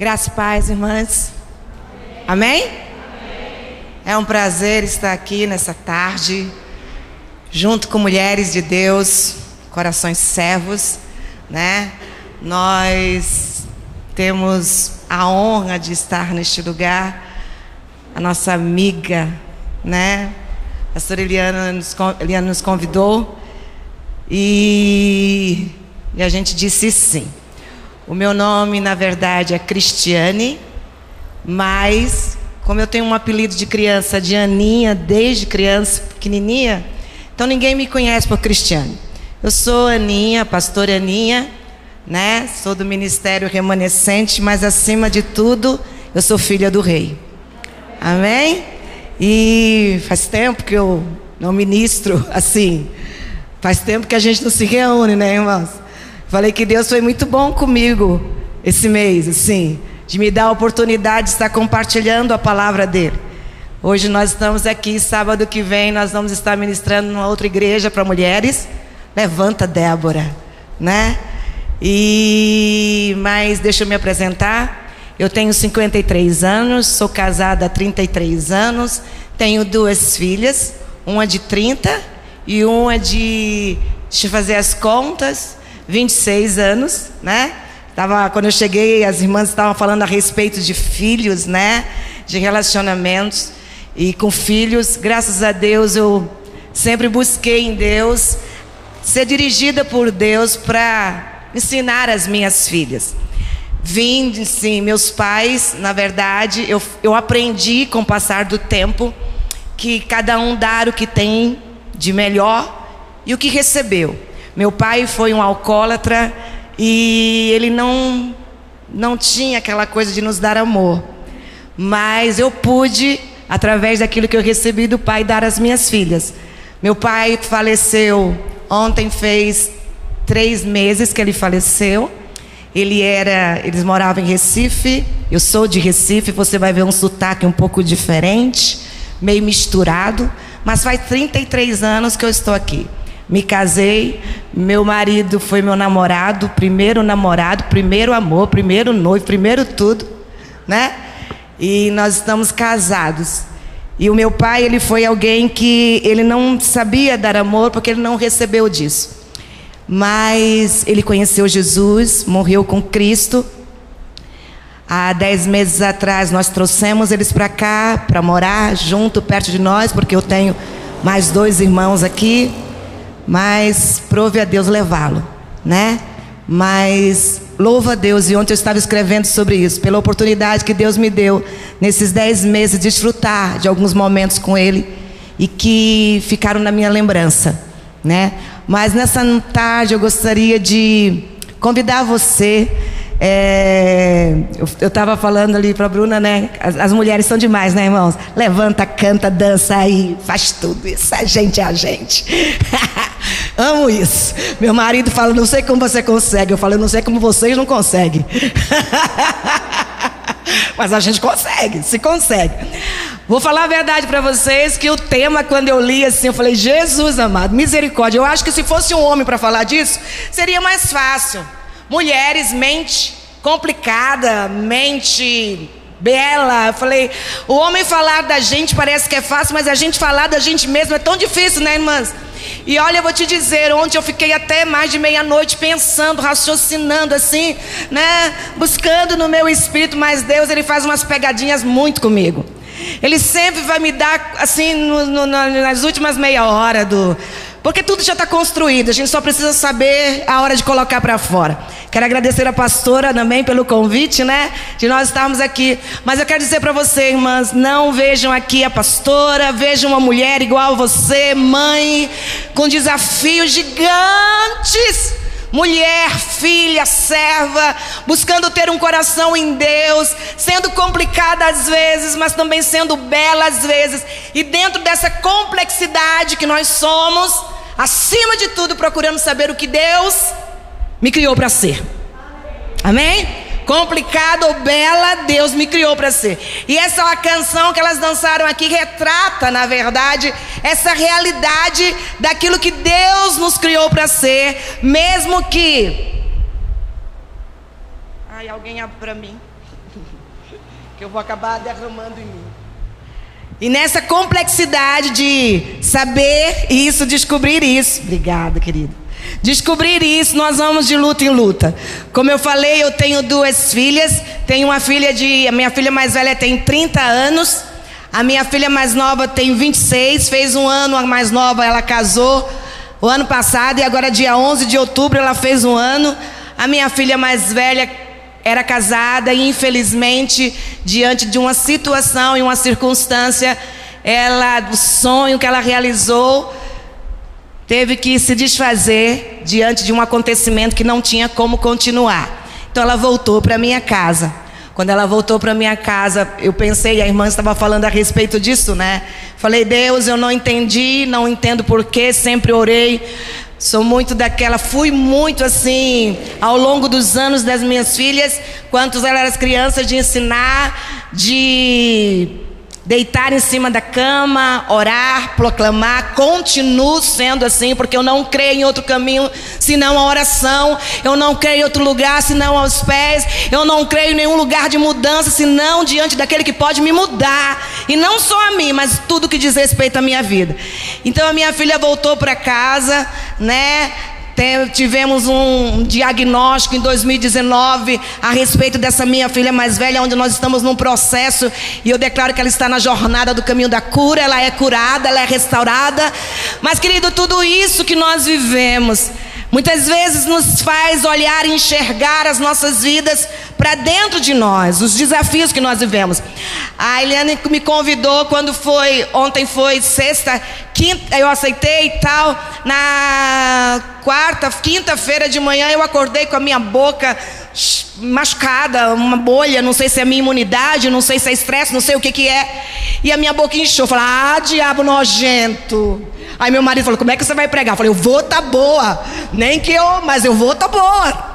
Graças e paz, irmãs. Amém? Amém? É um prazer estar aqui nessa tarde, junto com mulheres de Deus, corações servos, né? Nós temos a honra de estar neste lugar. A nossa amiga, né? A pastora Eliana nos, Eliana nos convidou e, e a gente disse sim. O meu nome, na verdade, é Cristiane, mas como eu tenho um apelido de criança de Aninha, desde criança, pequenininha, então ninguém me conhece por Cristiane. Eu sou Aninha, pastora Aninha, né? Sou do ministério remanescente, mas acima de tudo, eu sou filha do rei. Amém? E faz tempo que eu não ministro assim. Faz tempo que a gente não se reúne, né, irmãos? Falei que Deus foi muito bom comigo esse mês, assim, de me dar a oportunidade de estar compartilhando a palavra dele. Hoje nós estamos aqui, sábado que vem nós vamos estar ministrando numa outra igreja para mulheres. Levanta, Débora, né? E mas deixa eu me apresentar. Eu tenho 53 anos, sou casada há 33 anos, tenho duas filhas, uma de 30 e uma de deixa eu fazer as contas, 26 anos, né? Tava, quando eu cheguei, as irmãs estavam falando a respeito de filhos, né? De relacionamentos. E com filhos, graças a Deus, eu sempre busquei em Deus ser dirigida por Deus para ensinar as minhas filhas. Vim, sim, meus pais, na verdade, eu, eu aprendi com o passar do tempo que cada um dar o que tem de melhor e o que recebeu. Meu pai foi um alcoólatra e ele não não tinha aquela coisa de nos dar amor. Mas eu pude, através daquilo que eu recebi do pai, dar às minhas filhas. Meu pai faleceu ontem, fez três meses que ele faleceu. Ele era, eles moravam em Recife. Eu sou de Recife. Você vai ver um sotaque um pouco diferente, meio misturado. Mas faz 33 anos que eu estou aqui. Me casei, meu marido foi meu namorado, primeiro namorado, primeiro amor, primeiro noivo, primeiro tudo, né? E nós estamos casados. E o meu pai, ele foi alguém que ele não sabia dar amor porque ele não recebeu disso. Mas ele conheceu Jesus, morreu com Cristo. Há dez meses atrás nós trouxemos eles para cá para morar junto, perto de nós, porque eu tenho mais dois irmãos aqui mas prove a Deus levá-lo, né? Mas louva a Deus, e ontem eu estava escrevendo sobre isso, pela oportunidade que Deus me deu nesses dez meses de desfrutar de alguns momentos com Ele e que ficaram na minha lembrança, né? Mas nessa tarde eu gostaria de convidar você é, eu estava falando ali para a Bruna, né? As, as, mulheres são demais, né, irmãos? Levanta, canta, dança aí, faz tudo isso. A gente é a gente. Amo isso. Meu marido fala, não sei como você consegue. Eu falo, não sei como vocês não conseguem. Mas a gente consegue, se consegue. Vou falar a verdade para vocês que o tema, quando eu li assim, eu falei, Jesus amado, misericórdia. Eu acho que se fosse um homem para falar disso, seria mais fácil. Mulheres, mente complicada, mente bela. Eu falei, o homem falar da gente parece que é fácil, mas a gente falar da gente mesmo é tão difícil, né, irmãs? E olha, eu vou te dizer, ontem eu fiquei até mais de meia-noite pensando, raciocinando assim, né? Buscando no meu espírito, mas Deus, Ele faz umas pegadinhas muito comigo. Ele sempre vai me dar, assim, no, no, nas últimas meia hora do porque tudo já está construído, a gente só precisa saber a hora de colocar para fora. Quero agradecer a pastora também pelo convite, né? De nós estarmos aqui. Mas eu quero dizer para você, irmãs, não vejam aqui a pastora, vejam uma mulher igual você, mãe, com desafios gigantes mulher, filha, serva, buscando ter um coração em Deus, sendo complicada às vezes, mas também sendo bela às vezes, e dentro dessa complexidade que nós somos, acima de tudo, procurando saber o que Deus me criou para ser. Amém? complicada ou bela, Deus me criou para ser. E essa é uma canção que elas dançaram aqui retrata, na verdade, essa realidade daquilo que Deus nos criou para ser, mesmo que Ai, alguém abre para mim. que eu vou acabar derramando em mim. E nessa complexidade de saber isso, descobrir isso. Obrigada, querido. Descobrir isso, nós vamos de luta em luta. Como eu falei, eu tenho duas filhas. Tenho uma filha de. A minha filha mais velha tem 30 anos. A minha filha mais nova tem 26. Fez um ano, a mais nova, ela casou o ano passado. E agora, dia 11 de outubro, ela fez um ano. A minha filha mais velha era casada e infelizmente diante de uma situação e uma circunstância, ela o sonho que ela realizou teve que se desfazer diante de um acontecimento que não tinha como continuar. Então ela voltou para minha casa. Quando ela voltou para minha casa, eu pensei, a irmã estava falando a respeito disso, né? Falei, Deus, eu não entendi, não entendo porquê, sempre orei Sou muito daquela, fui muito assim, ao longo dos anos das minhas filhas, quantos elas eram crianças, de ensinar, de deitar em cima da cama, orar, proclamar, continuo sendo assim, porque eu não creio em outro caminho senão a oração, eu não creio em outro lugar senão aos pés, eu não creio em nenhum lugar de mudança senão diante daquele que pode me mudar, e não só a mim, mas tudo que diz respeito à minha vida. Então a minha filha voltou para casa, né? Tivemos um diagnóstico em 2019 a respeito dessa minha filha mais velha, onde nós estamos num processo e eu declaro que ela está na jornada do caminho da cura, ela é curada, ela é restaurada. Mas, querido, tudo isso que nós vivemos Muitas vezes nos faz olhar e enxergar as nossas vidas para dentro de nós, os desafios que nós vivemos. A Eliane me convidou quando foi, ontem foi sexta, quinta, eu aceitei e tal. Na quarta, quinta-feira de manhã eu acordei com a minha boca machucada, uma bolha, não sei se é minha imunidade, não sei se é estresse, não sei o que que é. E a minha boca inchou, falei: "Ah, diabo nojento". Aí meu marido falou: Como é que você vai pregar? Eu falei: Eu vou tá boa. Nem que eu, mas eu vou tá boa.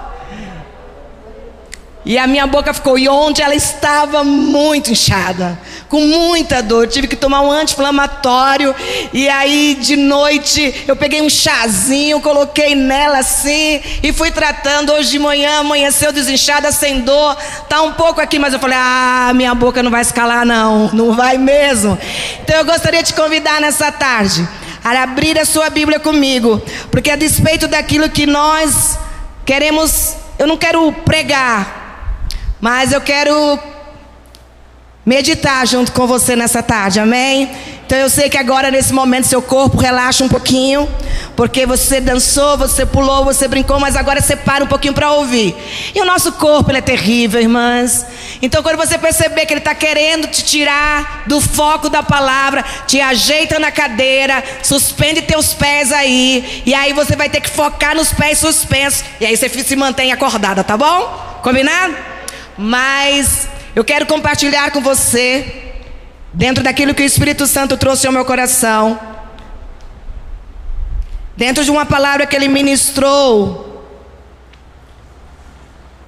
E a minha boca ficou, e onde ela estava muito inchada, com muita dor, tive que tomar um anti-inflamatório. E aí de noite eu peguei um chazinho, coloquei nela assim e fui tratando. Hoje de manhã amanheceu desinchada, sem dor, tá um pouco aqui, mas eu falei: "Ah, minha boca não vai escalar não, não vai mesmo". Então eu gostaria de convidar nessa tarde a abrir a sua Bíblia comigo, porque a despeito daquilo que nós queremos, eu não quero pregar, mas eu quero meditar junto com você nessa tarde, amém? Então eu sei que agora nesse momento seu corpo relaxa um pouquinho, porque você dançou, você pulou, você brincou, mas agora você para um pouquinho para ouvir. E o nosso corpo ele é terrível, irmãs. Então quando você perceber que ele está querendo te tirar do foco da palavra, te ajeita na cadeira, suspende teus pés aí, e aí você vai ter que focar nos pés suspensos, e aí você se mantém acordada, tá bom? Combinado? Mas eu quero compartilhar com você dentro daquilo que o Espírito Santo trouxe ao meu coração, dentro de uma palavra que ele ministrou,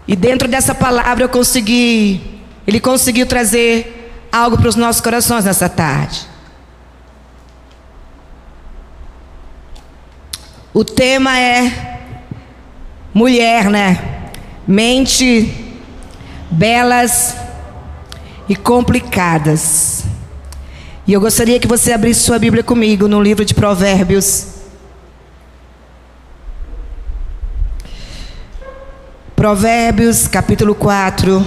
e dentro dessa palavra eu consegui, ele conseguiu trazer algo para os nossos corações nessa tarde. O tema é mulher, né? Mente belas e complicadas. E eu gostaria que você abrisse sua Bíblia comigo no livro de Provérbios. Provérbios, capítulo 4.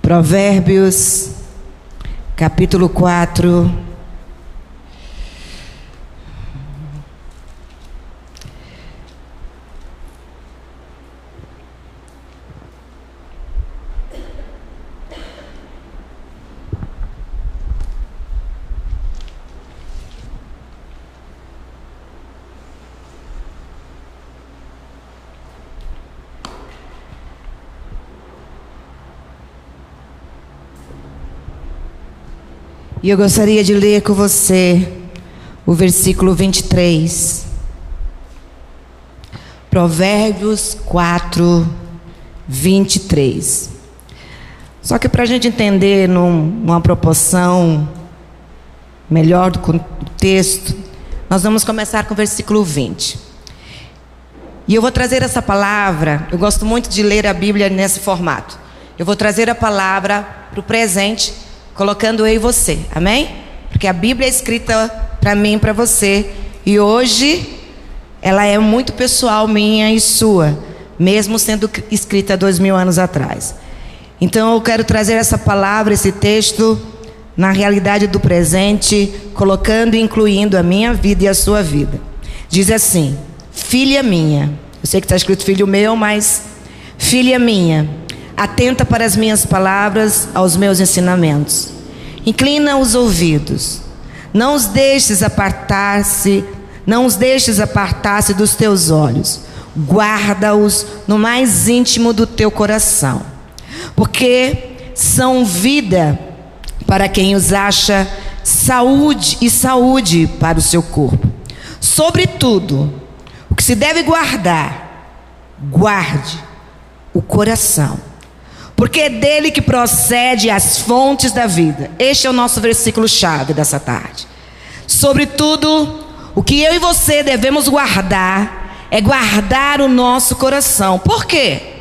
Provérbios, capítulo 4. E eu gostaria de ler com você o versículo 23. Provérbios 4, 23. Só que para a gente entender num, numa proporção melhor do texto, Nós vamos começar com o versículo 20. E eu vou trazer essa palavra, eu gosto muito de ler a Bíblia nesse formato. Eu vou trazer a palavra para o presente, colocando eu e você, amém? Porque a Bíblia é escrita para mim e para você, e hoje ela é muito pessoal, minha e sua, mesmo sendo escrita dois mil anos atrás. Então eu quero trazer essa palavra, esse texto, na realidade do presente, colocando e incluindo a minha vida e a sua vida. Diz assim: Filha minha, eu sei que está escrito filho meu, mas filha minha, atenta para as minhas palavras, aos meus ensinamentos. Inclina os ouvidos, não os deixes apartar-se, não os deixes apartar-se dos teus olhos. Guarda-os no mais íntimo do teu coração, porque são vida para quem os acha saúde e saúde para o seu corpo. Sobretudo, o que se deve guardar, guarde o coração, porque é dele que procede as fontes da vida. Este é o nosso versículo chave dessa tarde. Sobretudo, o que eu e você devemos guardar é guardar o nosso coração. Por quê?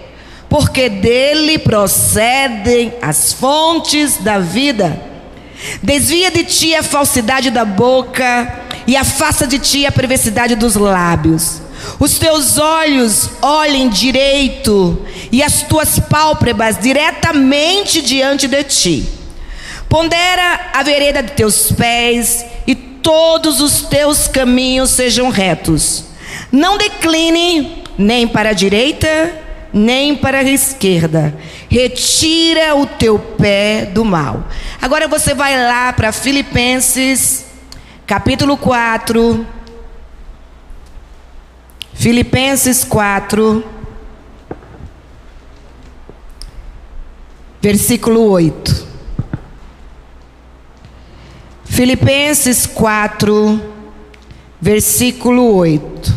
porque dele procedem as fontes da vida. Desvia de ti a falsidade da boca e afasta de ti a perversidade dos lábios. Os teus olhos olhem direito e as tuas pálpebras diretamente diante de ti. Pondera a vereda de teus pés e todos os teus caminhos sejam retos. Não decline nem para a direita nem para a esquerda. Retira o teu pé do mal. Agora você vai lá para Filipenses, capítulo 4. Filipenses 4, versículo 8. Filipenses 4, versículo 8.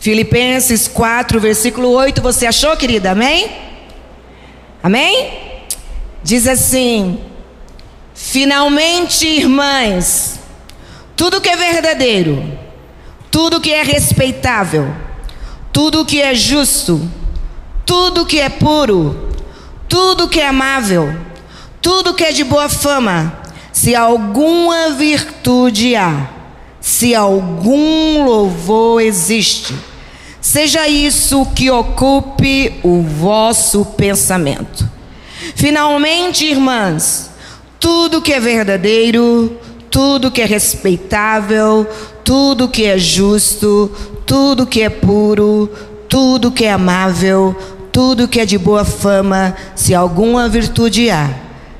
Filipenses 4, versículo 8, você achou, querida? Amém? Amém? Diz assim: Finalmente, irmãs, tudo que é verdadeiro, tudo que é respeitável, tudo que é justo, tudo que é puro, tudo que é amável, tudo que é de boa fama, se alguma virtude há, se algum louvor existe, Seja isso que ocupe o vosso pensamento. Finalmente, irmãs, tudo que é verdadeiro, tudo que é respeitável, tudo que é justo, tudo que é puro, tudo que é amável, tudo que é de boa fama, se alguma virtude há,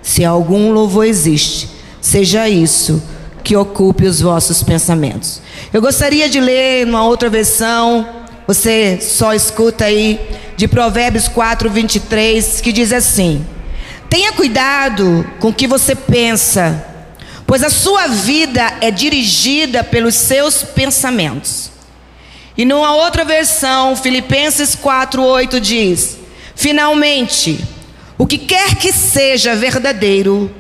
se algum louvor existe, seja isso que ocupe os vossos pensamentos. Eu gostaria de ler uma outra versão você só escuta aí de Provérbios 4, 23, que diz assim: Tenha cuidado com o que você pensa, pois a sua vida é dirigida pelos seus pensamentos. E numa outra versão, Filipenses 8 diz: Finalmente, o que quer que seja verdadeiro,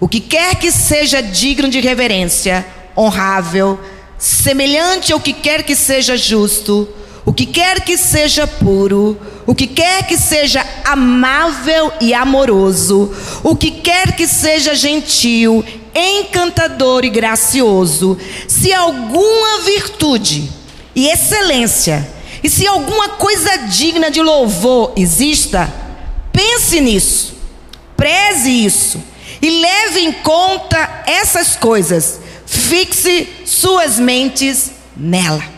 o que quer que seja digno de reverência, honrável, semelhante ao que quer que seja justo, o que quer que seja puro, o que quer que seja amável e amoroso, o que quer que seja gentil, encantador e gracioso, se alguma virtude e excelência, e se alguma coisa digna de louvor exista, pense nisso, preze isso e leve em conta essas coisas, fixe suas mentes nela.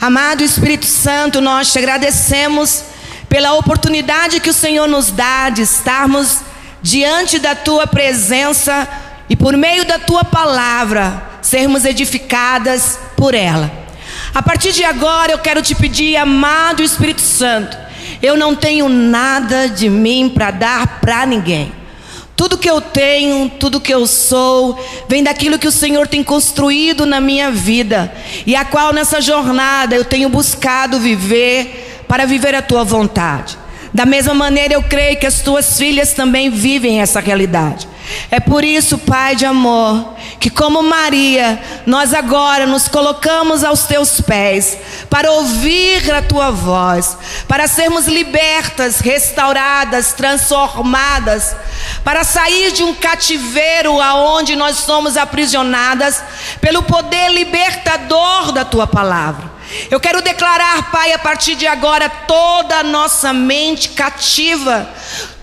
Amado Espírito Santo, nós te agradecemos pela oportunidade que o Senhor nos dá de estarmos diante da tua presença e por meio da tua palavra sermos edificadas por ela. A partir de agora eu quero te pedir, amado Espírito Santo, eu não tenho nada de mim para dar para ninguém. Tudo que eu tenho, tudo que eu sou, vem daquilo que o Senhor tem construído na minha vida e a qual nessa jornada eu tenho buscado viver para viver a tua vontade. Da mesma maneira, eu creio que as tuas filhas também vivem essa realidade. É por isso, Pai de amor, que como Maria, nós agora nos colocamos aos teus pés para ouvir a tua voz, para sermos libertas, restauradas, transformadas, para sair de um cativeiro aonde nós somos aprisionadas pelo poder libertador da tua palavra. Eu quero declarar, Pai, a partir de agora, toda a nossa mente cativa,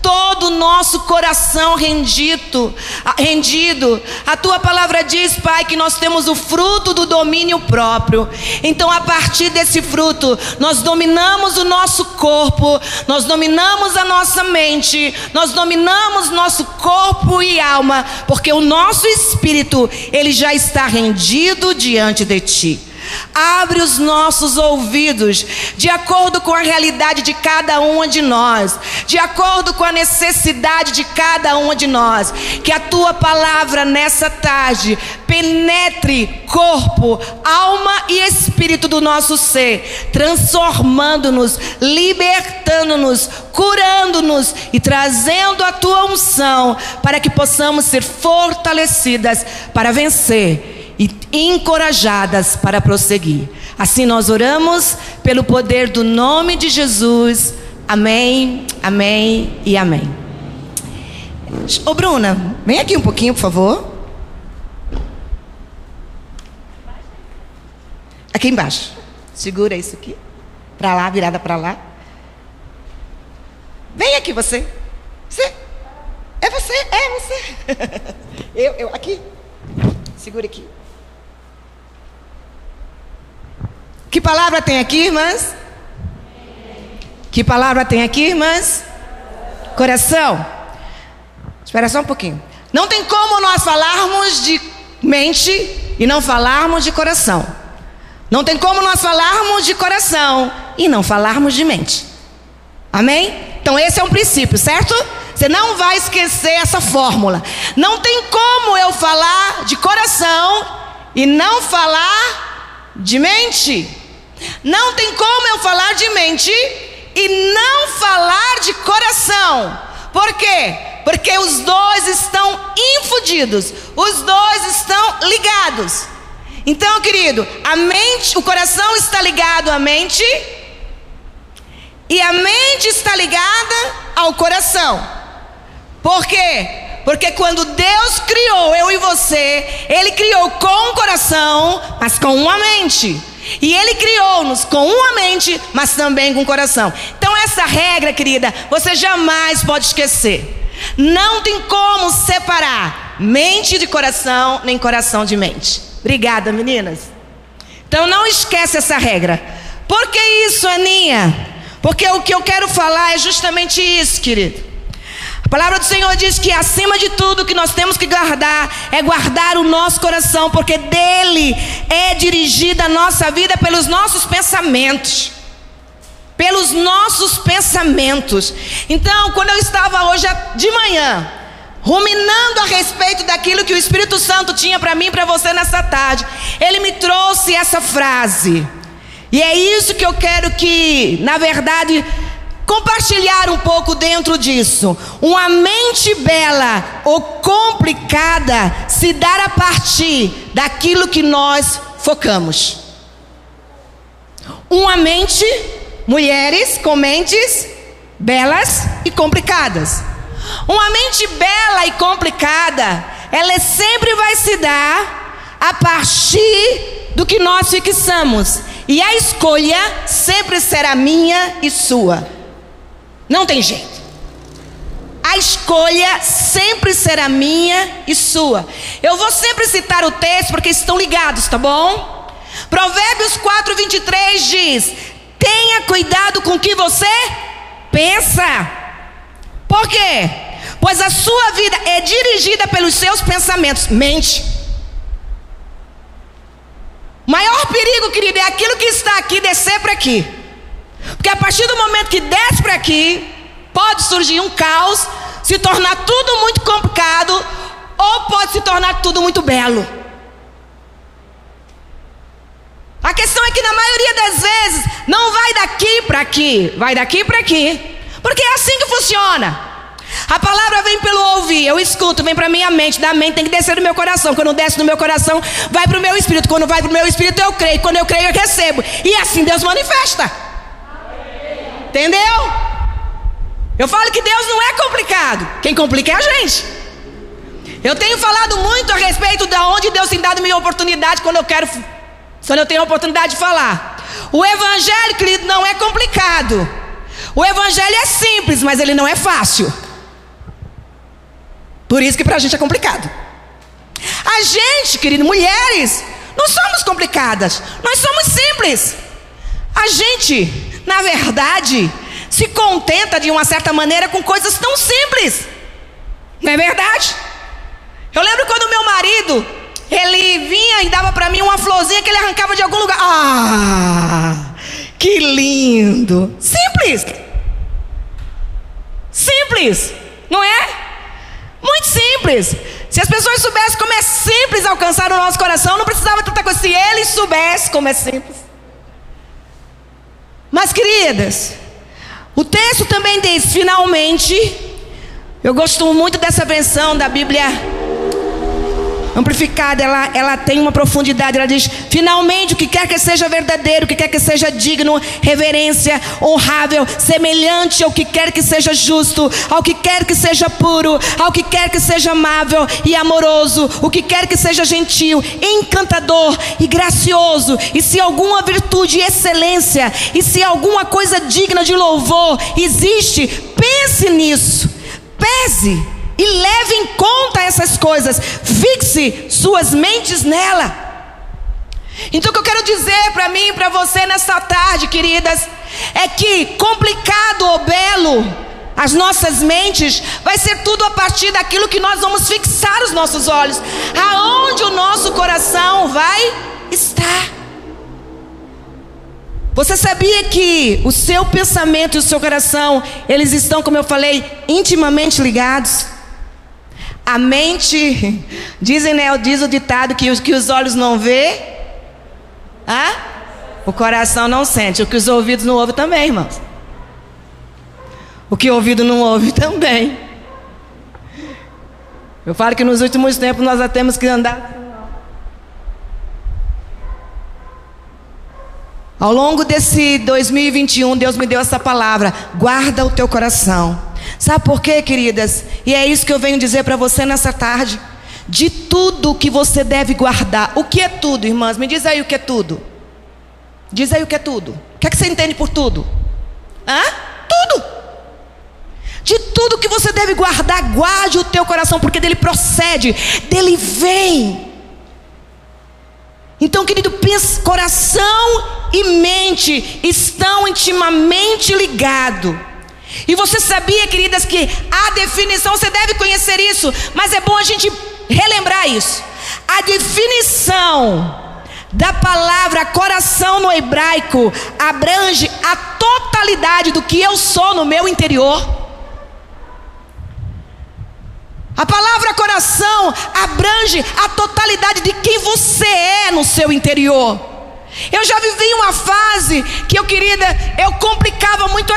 todo o nosso coração rendido, rendido. A tua palavra diz, Pai, que nós temos o fruto do domínio próprio. Então, a partir desse fruto, nós dominamos o nosso corpo, nós dominamos a nossa mente, nós dominamos nosso corpo e alma, porque o nosso espírito, ele já está rendido diante de ti. Abre os nossos ouvidos, de acordo com a realidade de cada uma de nós, de acordo com a necessidade de cada uma de nós. Que a tua palavra nessa tarde penetre corpo, alma e espírito do nosso ser, transformando-nos, libertando-nos, curando-nos e trazendo a tua unção para que possamos ser fortalecidas para vencer e encorajadas para prosseguir. Assim nós oramos pelo poder do nome de Jesus. Amém, amém e amém. Ô Bruna, vem aqui um pouquinho, por favor. Aqui embaixo. Segura isso aqui. Para lá, virada para lá. Vem aqui você. Você. É você, é você. eu, eu, aqui. Segura aqui. Que palavra tem aqui, irmãs? Que palavra tem aqui, irmãs? Coração. Espera só um pouquinho. Não tem como nós falarmos de mente e não falarmos de coração. Não tem como nós falarmos de coração e não falarmos de mente. Amém? Então esse é um princípio, certo? Você não vai esquecer essa fórmula. Não tem como eu falar de coração e não falar de mente. Não tem como eu falar de mente e não falar de coração. Por quê? Porque os dois estão infundidos, os dois estão ligados. Então, querido, a mente, o coração está ligado à mente e a mente está ligada ao coração. Por quê? Porque quando Deus criou eu e você, Ele criou com o coração, mas com uma mente. E Ele criou-nos com uma mente, mas também com o coração. Então, essa regra, querida, você jamais pode esquecer. Não tem como separar mente de coração, nem coração de mente. Obrigada, meninas. Então, não esquece essa regra. Por que isso, Aninha? Porque o que eu quero falar é justamente isso, querido palavra do Senhor diz que acima de tudo que nós temos que guardar é guardar o nosso coração, porque dele é dirigida a nossa vida pelos nossos pensamentos. Pelos nossos pensamentos. Então, quando eu estava hoje de manhã, ruminando a respeito daquilo que o Espírito Santo tinha para mim e para você nessa tarde, ele me trouxe essa frase. E é isso que eu quero que, na verdade, compartilhar um pouco dentro disso. Uma mente bela ou complicada se dá a partir daquilo que nós focamos. Uma mente, mulheres com mentes belas e complicadas. Uma mente bela e complicada, ela sempre vai se dar a partir do que nós fixamos. E a escolha sempre será minha e sua. Não tem jeito. A escolha sempre será minha e sua. Eu vou sempre citar o texto porque estão ligados, tá bom? Provérbios 4, 23 diz: Tenha cuidado com o que você pensa. Por quê? Pois a sua vida é dirigida pelos seus pensamentos. Mente. Maior perigo, querido, é aquilo que está aqui descer para aqui. Porque a partir do momento que desce para aqui, pode surgir um caos, se tornar tudo muito complicado, ou pode se tornar tudo muito belo. A questão é que na maioria das vezes não vai daqui para aqui, vai daqui para aqui. Porque é assim que funciona. A palavra vem pelo ouvir, eu escuto, vem para minha mente, da mente tem que descer do meu coração. Quando desce do meu coração, vai para o meu espírito. Quando vai para o meu espírito, eu creio. Quando eu creio, eu recebo. E assim Deus manifesta. Entendeu? Eu falo que Deus não é complicado. Quem complica é a gente. Eu tenho falado muito a respeito de onde Deus tem dado minha oportunidade quando eu quero, quando eu tenho a oportunidade de falar. O evangelho, querido, não é complicado. O evangelho é simples, mas ele não é fácil. Por isso que para a gente é complicado. A gente, querido, mulheres, não somos complicadas, nós somos simples. A gente, na verdade, se contenta de uma certa maneira com coisas tão simples. Não é verdade? Eu lembro quando meu marido, ele vinha e dava para mim uma florzinha que ele arrancava de algum lugar. Ah! Que lindo! Simples! Simples, não é? Muito simples. Se as pessoas soubessem como é simples alcançar o nosso coração, não precisava tanta coisa. Se eles soubessem como é simples. Mas, queridas, o texto também diz: finalmente, eu gosto muito dessa versão da Bíblia amplificada, ela, ela tem uma profundidade. Ela diz: finalmente, o que quer que seja verdadeiro, o que quer que seja digno, reverência, honrável, semelhante ao que quer que seja justo, ao que quer que seja puro, ao que quer que seja amável e amoroso, o que quer que seja gentil, encantador e gracioso, e se alguma virtude e excelência, e se alguma coisa digna de louvor existe, pense nisso, pese e leve em conta essas coisas, fixe suas mentes nela. Então o que eu quero dizer para mim e para você nessa tarde, queridas, é que complicado ou belo, as nossas mentes, vai ser tudo a partir daquilo que nós vamos fixar os nossos olhos, aonde o nosso coração vai estar. Você sabia que o seu pensamento e o seu coração, eles estão, como eu falei, intimamente ligados? A mente, dizem, né, diz o ditado que os, que os olhos não vê, ah? o coração não sente, o que os ouvidos não ouvem também, irmãos. O que o ouvido não ouve também. Eu falo que nos últimos tempos nós já temos que andar. Ao longo desse 2021, Deus me deu essa palavra: guarda o teu coração. Sabe por quê, queridas? E é isso que eu venho dizer para você nessa tarde. De tudo que você deve guardar. O que é tudo, irmãs? Me diz aí o que é tudo. Diz aí o que é tudo. O que é que você entende por tudo? Hã? Tudo. De tudo que você deve guardar, guarde o teu coração, porque dele procede, dele vem. Então, querido, coração e mente estão intimamente ligados. E você sabia, queridas, que a definição, você deve conhecer isso, mas é bom a gente relembrar isso. A definição da palavra coração no hebraico abrange a totalidade do que eu sou no meu interior. A palavra coração abrange a totalidade de quem você é no seu interior. Eu já vivi uma fase que eu querida, eu complicava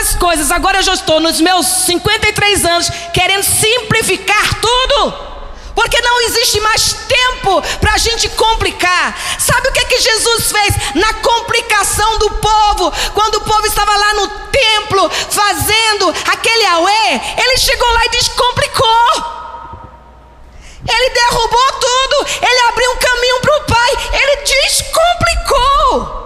as coisas. Agora eu já estou nos meus 53 anos querendo simplificar tudo. Porque não existe mais tempo para a gente complicar. Sabe o que é que Jesus fez na complicação do povo? Quando o povo estava lá no templo fazendo aquele auê, ele chegou lá e descomplicou. Ele derrubou tudo, ele abriu um caminho para o Pai, ele descomplicou.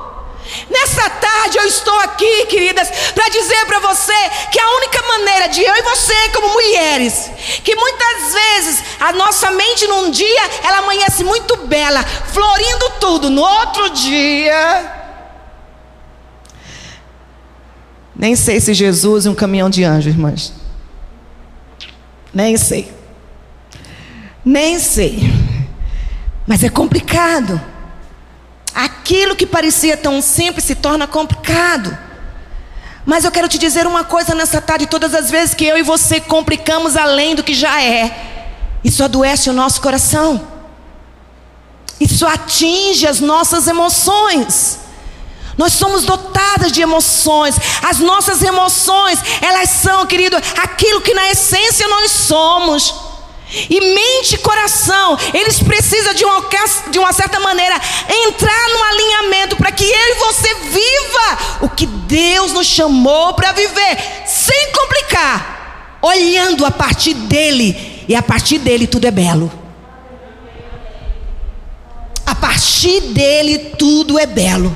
Nessa tarde eu estou aqui, queridas, para dizer para você que a única maneira de eu e você, como mulheres, que muitas vezes a nossa mente num dia ela amanhece muito bela, florindo tudo, no outro dia. Nem sei se Jesus é um caminhão de anjos, irmãs. Nem sei. Nem sei. Mas é complicado. Aquilo que parecia tão simples se torna complicado. Mas eu quero te dizer uma coisa nessa tarde: todas as vezes que eu e você complicamos além do que já é, isso adoece o nosso coração, isso atinge as nossas emoções. Nós somos dotadas de emoções. As nossas emoções, elas são, querido, aquilo que na essência nós somos. E mente e coração, eles precisam de uma, de uma certa maneira entrar no alinhamento para que eu e você viva o que Deus nos chamou para viver, sem complicar, olhando a partir dele, e a partir dele tudo é belo. A partir dele tudo é belo.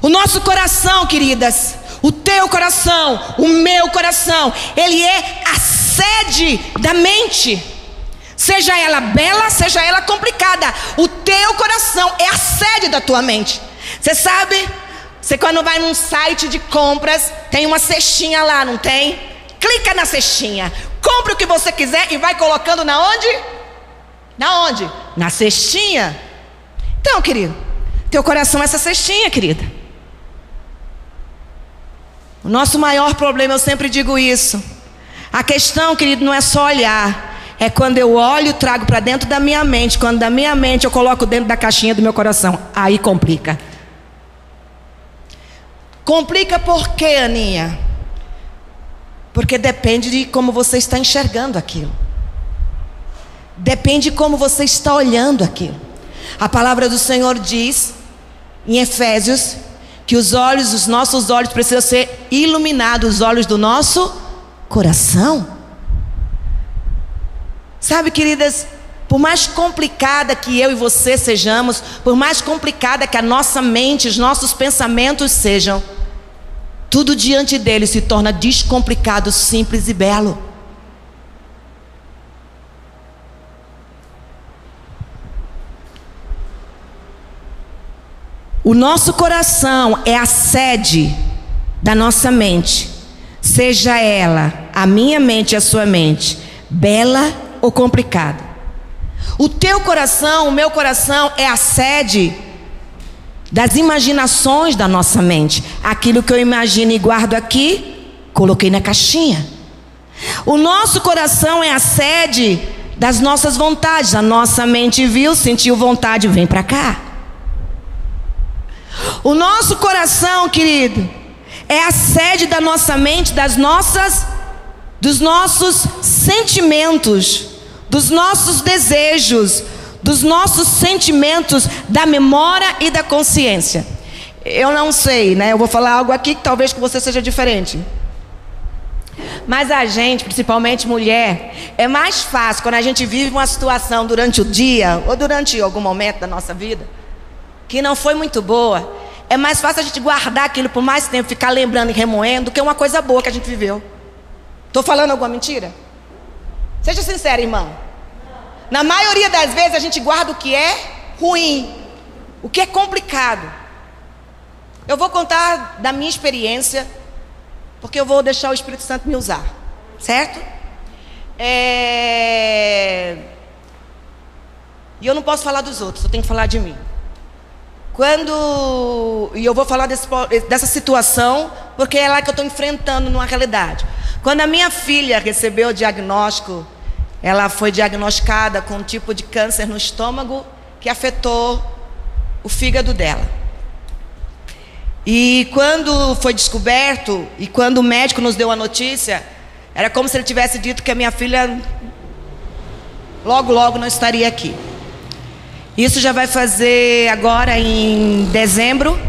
O nosso coração, queridas, o teu coração, o meu coração, ele é a sede da mente. Seja ela bela, seja ela complicada. O teu coração é a sede da tua mente. Você sabe? Você quando vai num site de compras, tem uma cestinha lá, não tem? Clica na cestinha. Compre o que você quiser e vai colocando na onde? Na onde? Na cestinha. Então, querido, teu coração é essa cestinha, querida. O nosso maior problema, eu sempre digo isso. A questão, querido, não é só olhar. É quando eu olho, trago para dentro da minha mente. Quando da minha mente eu coloco dentro da caixinha do meu coração. Aí complica. Complica por quê, Aninha? Porque depende de como você está enxergando aquilo. Depende de como você está olhando aquilo. A palavra do Senhor diz em Efésios que os olhos, os nossos olhos precisam ser iluminados, os olhos do nosso coração. Sabe, queridas, por mais complicada que eu e você sejamos, por mais complicada que a nossa mente, os nossos pensamentos sejam, tudo diante dele se torna descomplicado, simples e belo. O nosso coração é a sede da nossa mente, seja ela a minha mente e a sua mente, bela ou complicada. O teu coração, o meu coração é a sede das imaginações da nossa mente. Aquilo que eu imagino e guardo aqui, coloquei na caixinha. O nosso coração é a sede das nossas vontades. A nossa mente viu, sentiu vontade, vem para cá. O nosso coração, querido, é a sede da nossa mente, das nossas dos nossos sentimentos dos nossos desejos, dos nossos sentimentos, da memória e da consciência. Eu não sei, né? Eu vou falar algo aqui que talvez com você seja diferente. Mas a gente, principalmente mulher, é mais fácil quando a gente vive uma situação durante o dia ou durante algum momento da nossa vida que não foi muito boa. É mais fácil a gente guardar aquilo por mais tempo, ficar lembrando e remoendo, do que uma coisa boa que a gente viveu. Estou falando alguma mentira? Seja sincera, irmã. Na maioria das vezes a gente guarda o que é ruim, o que é complicado. Eu vou contar da minha experiência, porque eu vou deixar o Espírito Santo me usar, certo? É... E eu não posso falar dos outros, eu tenho que falar de mim. Quando. E eu vou falar desse, dessa situação, porque é lá que eu estou enfrentando numa realidade. Quando a minha filha recebeu o diagnóstico ela foi diagnosticada com um tipo de câncer no estômago que afetou o fígado dela. E quando foi descoberto, e quando o médico nos deu a notícia, era como se ele tivesse dito que a minha filha logo, logo não estaria aqui. Isso já vai fazer agora em dezembro,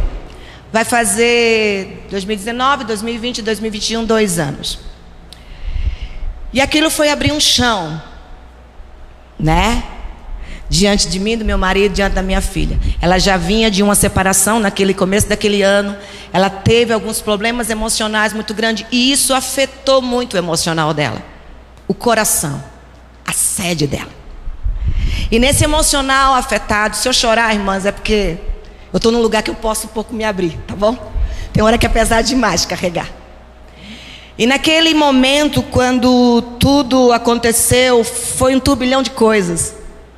vai fazer 2019, 2020, 2021, dois anos. E aquilo foi abrir um chão, né? Diante de mim, do meu marido, diante da minha filha. Ela já vinha de uma separação naquele começo daquele ano. Ela teve alguns problemas emocionais muito grandes e isso afetou muito o emocional dela, o coração, a sede dela. E nesse emocional afetado, se eu chorar, irmãs, é porque eu estou num lugar que eu posso um pouco me abrir, tá bom? Tem hora que é pesado demais carregar. E naquele momento, quando tudo aconteceu, foi um turbilhão de coisas.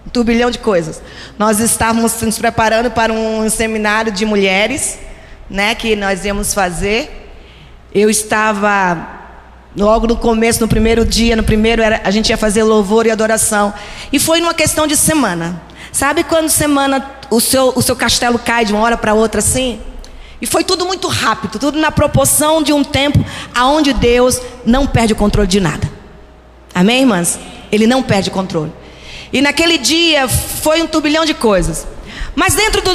Um turbilhão de coisas. Nós estávamos nos preparando para um seminário de mulheres, né, que nós íamos fazer. eu estava logo no começo, no primeiro dia, no primeiro era, a gente ia fazer louvor e adoração. E foi numa questão de semana. Sabe quando semana o seu, o seu castelo cai de uma hora para outra assim? E foi tudo muito rápido, tudo na proporção de um tempo aonde Deus não perde o controle de nada. Amém, irmãs? Ele não perde o controle. E naquele dia foi um turbilhão de coisas. Mas dentro do,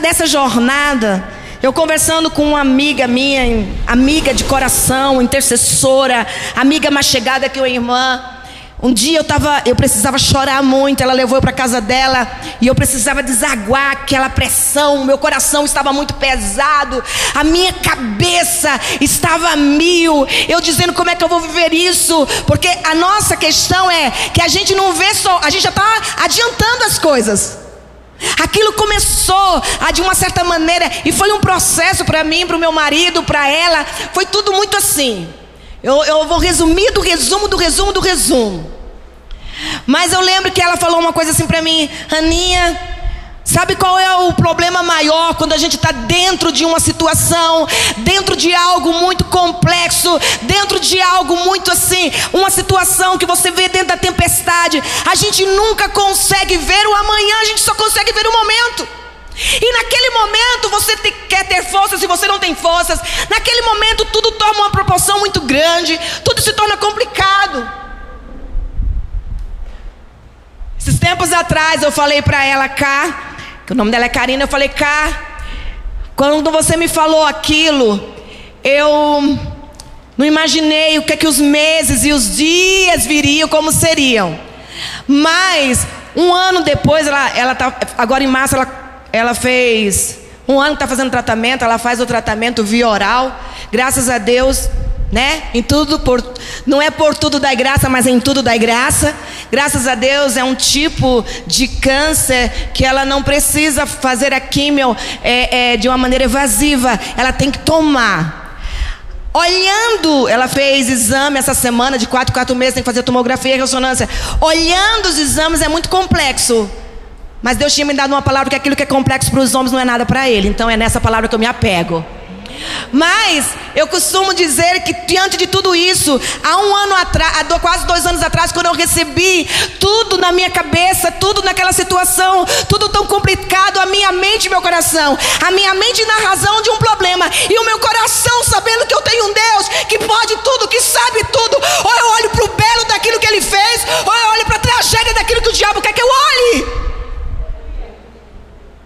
dessa jornada, eu conversando com uma amiga minha, amiga de coração, intercessora, amiga mais chegada que uma irmã, um dia eu tava, eu precisava chorar muito, ela levou eu para casa dela e eu precisava desaguar aquela pressão, meu coração estava muito pesado, a minha cabeça estava mil, eu dizendo como é que eu vou viver isso, porque a nossa questão é que a gente não vê só, a gente já está adiantando as coisas. Aquilo começou a, de uma certa maneira, e foi um processo para mim, para o meu marido, para ela, foi tudo muito assim. Eu, eu vou resumir do resumo do resumo do resumo. Mas eu lembro que ela falou uma coisa assim para mim, Aninha, sabe qual é o problema maior quando a gente está dentro de uma situação, dentro de algo muito complexo, dentro de algo muito assim, uma situação que você vê dentro da tempestade, a gente nunca consegue ver o amanhã, a gente só consegue ver o momento. E naquele momento você te, quer ter forças e você não tem forças. Naquele momento tudo toma uma proporção muito grande, tudo se torna complicado. Esses tempos atrás eu falei para ela cá, que o nome dela é Karina, eu falei cá, quando você me falou aquilo, eu não imaginei o que é que os meses e os dias viriam, como seriam. Mas um ano depois, ela, ela tá, agora em março, ela ela fez um ano que está fazendo tratamento, ela faz o tratamento via oral. Graças a Deus, né? Em tudo por, não é por tudo da graça, mas em tudo da graça. Graças a Deus é um tipo de câncer que ela não precisa fazer a químio é, é, de uma maneira evasiva. Ela tem que tomar. Olhando, ela fez exame essa semana de quatro, quatro meses, tem que fazer tomografia e ressonância. Olhando os exames é muito complexo. Mas Deus tinha me dado uma palavra que aquilo que é complexo para os homens não é nada para ele. Então é nessa palavra que eu me apego. Mas eu costumo dizer que diante de tudo isso, há um ano atrás, há quase dois anos atrás, quando eu recebi tudo na minha cabeça, tudo naquela situação, tudo tão complicado, a minha mente e meu coração, a minha mente na razão de um problema e o meu coração sabendo que eu tenho um Deus que pode tudo, que sabe tudo. Ou eu olho para o belo daquilo que Ele fez, ou eu olho para a tragédia daquilo que o diabo quer que eu olhe.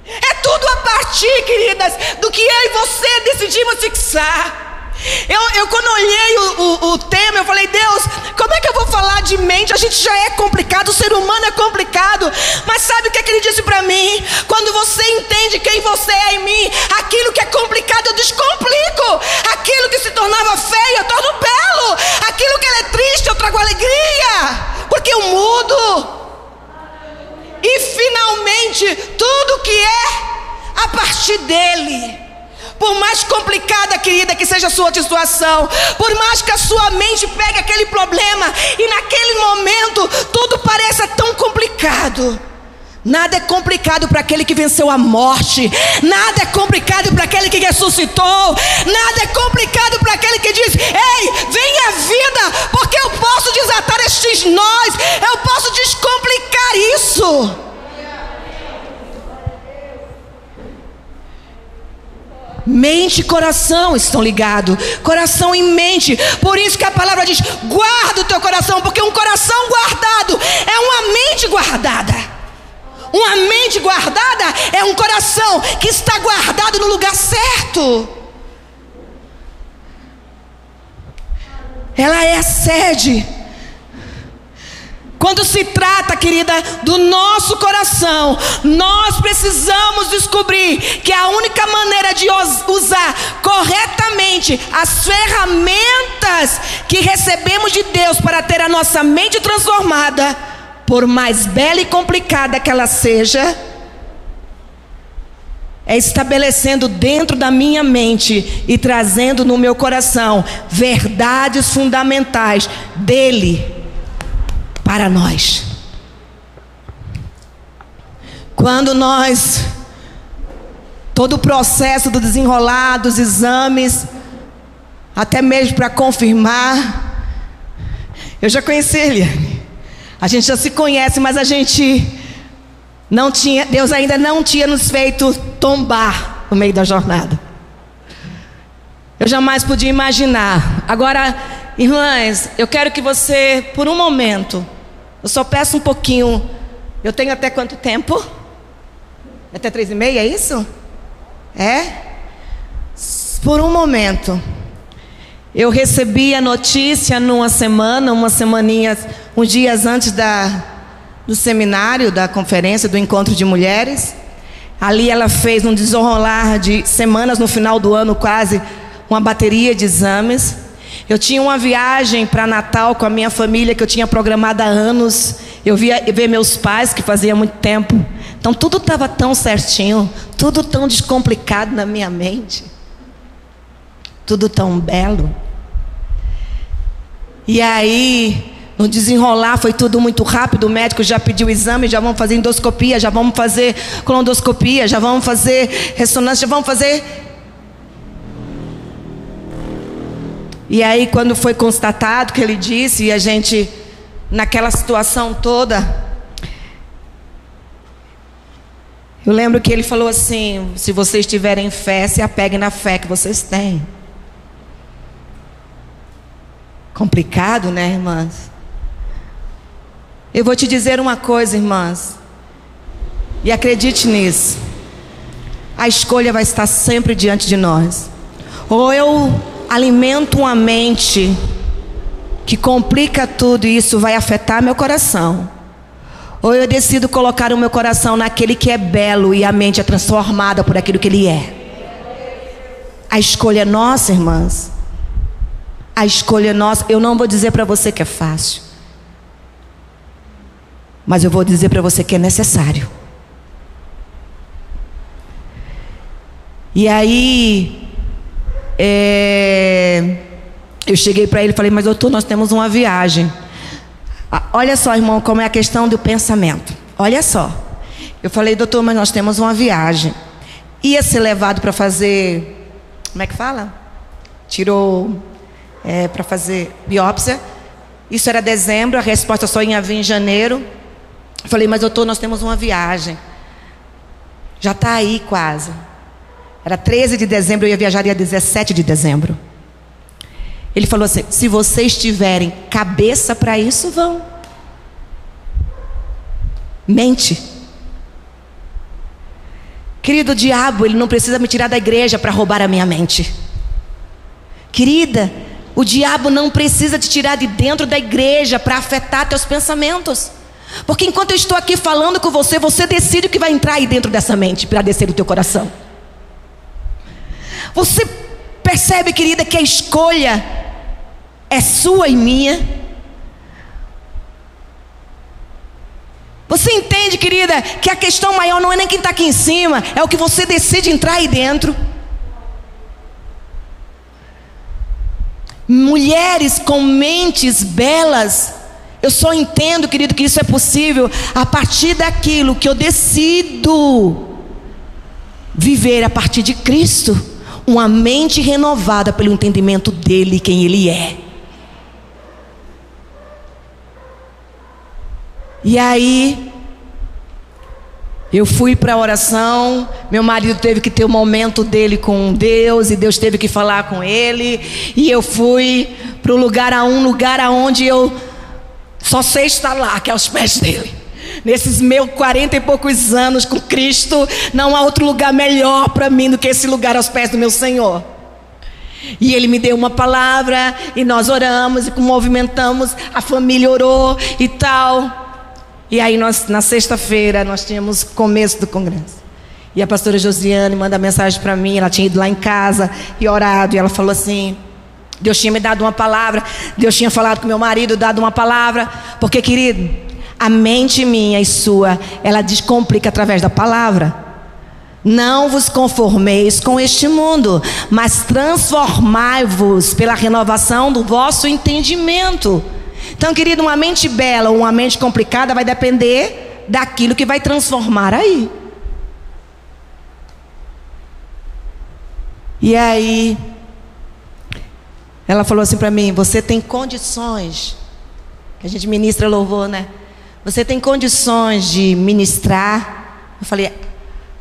É tudo a partir, queridas, do que eu e você decidimos fixar. Eu, eu quando olhei o, o, o, tema, eu falei, Deus, como é que eu vou falar de mente? A gente já é complicado, o ser humano é complicado. Mas sabe o que, é que ele disse para mim? Quando você entende quem você é em mim, aquilo que é complicado eu descomplico. Aquilo que se tornava feio eu torno belo. Aquilo que é triste eu trago alegria. Porque eu mudo. E finalmente, tudo que é a partir dele. Por mais complicada, querida, que seja a sua situação, por mais que a sua mente pegue aquele problema e naquele momento tudo pareça tão complicado. Nada é complicado para aquele que venceu a morte. Nada é complicado para aquele que ressuscitou. Nada é complicado para aquele que diz: Ei, venha a vida, porque eu posso desatar estes nós. Eu posso descomplicar isso. Mente e coração estão ligados. Coração e mente. Por isso que a palavra diz: guarda o teu coração, porque um coração guardado é uma mente guardada. Uma mente guardada é um coração que está guardado no lugar certo. Ela é a sede. Quando se trata, querida, do nosso coração, nós precisamos descobrir que a única maneira de usar corretamente as ferramentas que recebemos de Deus para ter a nossa mente transformada por mais bela e complicada que ela seja, é estabelecendo dentro da minha mente e trazendo no meu coração verdades fundamentais dele para nós. Quando nós, todo o processo do desenrolar dos exames, até mesmo para confirmar. Eu já conheci ele. A gente já se conhece, mas a gente não tinha, Deus ainda não tinha nos feito tombar no meio da jornada. Eu jamais podia imaginar. Agora, irmãs, eu quero que você, por um momento, eu só peço um pouquinho. Eu tenho até quanto tempo? Até três e meia, é isso? É? Por um momento. Eu recebi a notícia numa semana, uma semaninha, uns dias antes da, do seminário, da conferência, do encontro de mulheres. Ali ela fez um desenrolar de semanas no final do ano, quase uma bateria de exames. Eu tinha uma viagem para Natal com a minha família que eu tinha programado há anos. Eu via ver meus pais que fazia muito tempo. Então tudo estava tão certinho, tudo tão descomplicado na minha mente. Tudo tão belo. E aí, no desenrolar foi tudo muito rápido, o médico já pediu o exame, já vamos fazer endoscopia, já vamos fazer colonoscopia, já vamos fazer ressonância, já vamos fazer. E aí, quando foi constatado que ele disse, e a gente, naquela situação toda, eu lembro que ele falou assim: se vocês tiverem fé, se apeguem na fé que vocês têm. Complicado, né, irmãs? Eu vou te dizer uma coisa, irmãs. E acredite nisso. A escolha vai estar sempre diante de nós. Ou eu alimento uma mente que complica tudo e isso vai afetar meu coração. Ou eu decido colocar o meu coração naquele que é belo e a mente é transformada por aquilo que ele é. A escolha é nossa, irmãs. A escolha é nossa. Eu não vou dizer para você que é fácil. Mas eu vou dizer para você que é necessário. E aí, é, eu cheguei para ele e falei, mas doutor, nós temos uma viagem. Ah, olha só, irmão, como é a questão do pensamento. Olha só. Eu falei, doutor, mas nós temos uma viagem. Ia ser levado para fazer. Como é que fala? Tirou é, para fazer biópsia. Isso era dezembro, a resposta só ia vir em janeiro. Falei, mas doutor, nós temos uma viagem. Já está aí quase. Era 13 de dezembro, eu ia viajar dia 17 de dezembro. Ele falou assim: se vocês tiverem cabeça para isso, vão. Mente. Querido diabo, ele não precisa me tirar da igreja para roubar a minha mente. Querida, o diabo não precisa te tirar de dentro da igreja para afetar teus pensamentos. Porque enquanto eu estou aqui falando com você, você decide o que vai entrar aí dentro dessa mente para descer do teu coração. Você percebe, querida, que a escolha é sua e minha? Você entende, querida, que a questão maior não é nem quem está aqui em cima, é o que você decide entrar aí dentro. Mulheres com mentes belas eu só entendo, querido, que isso é possível a partir daquilo que eu decido viver a partir de Cristo, uma mente renovada pelo entendimento dele, quem ele é. E aí, eu fui para a oração, meu marido teve que ter o um momento dele com Deus e Deus teve que falar com ele, e eu fui para o lugar a um lugar aonde eu só sei estar lá, que é aos pés dele. Nesses meus quarenta e poucos anos com Cristo, não há outro lugar melhor para mim do que esse lugar aos pés do meu Senhor. E ele me deu uma palavra, e nós oramos, e movimentamos, a família orou e tal. E aí nós, na sexta-feira, nós tínhamos começo do congresso. E a pastora Josiane manda mensagem para mim, ela tinha ido lá em casa e orado, e ela falou assim: Deus tinha me dado uma palavra, Deus tinha falado com meu marido, dado uma palavra, porque querido, a mente minha e sua, ela descomplica através da palavra. Não vos conformeis com este mundo, mas transformai-vos pela renovação do vosso entendimento. Então, querido, uma mente bela ou uma mente complicada vai depender daquilo que vai transformar aí. E aí, Ela falou assim para mim: Você tem condições. A gente ministra louvor, né? Você tem condições de ministrar? Eu falei: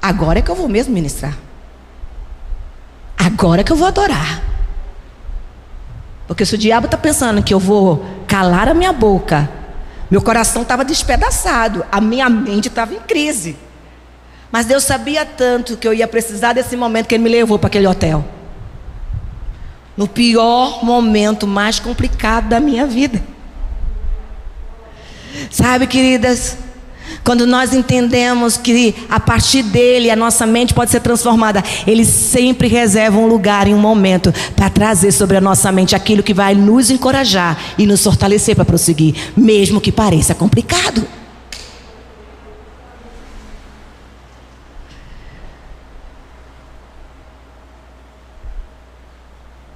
Agora é que eu vou mesmo ministrar. Agora é que eu vou adorar. Porque se o diabo está pensando que eu vou calar a minha boca, meu coração estava despedaçado, a minha mente estava em crise. Mas Deus sabia tanto que eu ia precisar desse momento que Ele me levou para aquele hotel. No pior momento mais complicado da minha vida. Sabe, queridas, quando nós entendemos que a partir dele a nossa mente pode ser transformada, ele sempre reserva um lugar e um momento para trazer sobre a nossa mente aquilo que vai nos encorajar e nos fortalecer para prosseguir, mesmo que pareça complicado.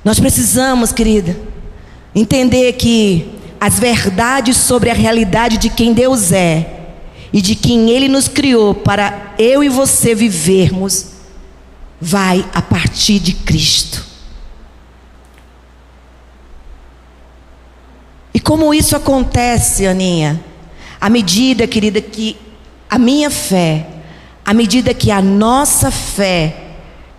Nós precisamos, querida, entender que as verdades sobre a realidade de quem Deus é e de quem Ele nos criou para eu e você vivermos, vai a partir de Cristo. E como isso acontece, Aninha? À medida, querida, que a minha fé, à medida que a nossa fé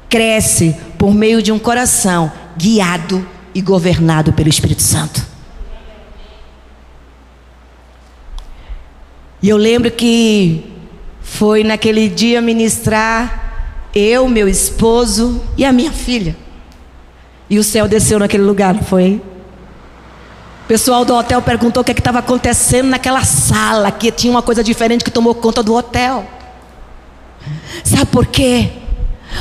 cresce por meio de um coração guiado e governado pelo Espírito Santo. E eu lembro que foi naquele dia ministrar eu, meu esposo e a minha filha. E o céu desceu naquele lugar, não foi? O pessoal do hotel perguntou o que é estava acontecendo naquela sala, que tinha uma coisa diferente que tomou conta do hotel. Sabe por quê?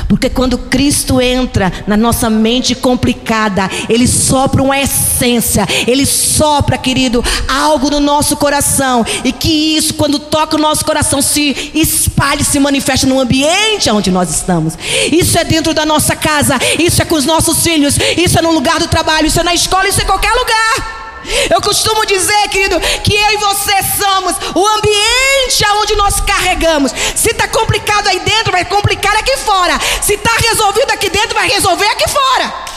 Porque quando Cristo entra na nossa mente complicada, Ele sopra uma essência, Ele sopra, querido, algo no nosso coração, e que isso, quando toca o nosso coração, se espalhe, se manifesta no ambiente onde nós estamos. Isso é dentro da nossa casa, isso é com os nossos filhos, isso é no lugar do trabalho, isso é na escola, isso é em qualquer lugar. Eu costumo dizer, querido, que eu e você somos o ambiente aonde nós carregamos. Se está complicado aí dentro, vai complicar aqui fora. Se está resolvido aqui dentro, vai resolver aqui fora.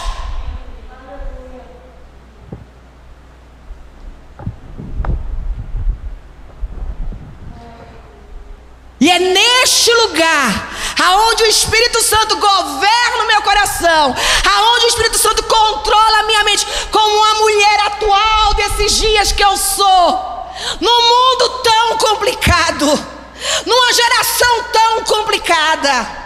E é neste lugar aonde o Espírito Santo governa o meu coração, aonde o Espírito Santo controla a minha mente, como uma mulher atual desses dias que eu sou, num mundo tão complicado, numa geração tão complicada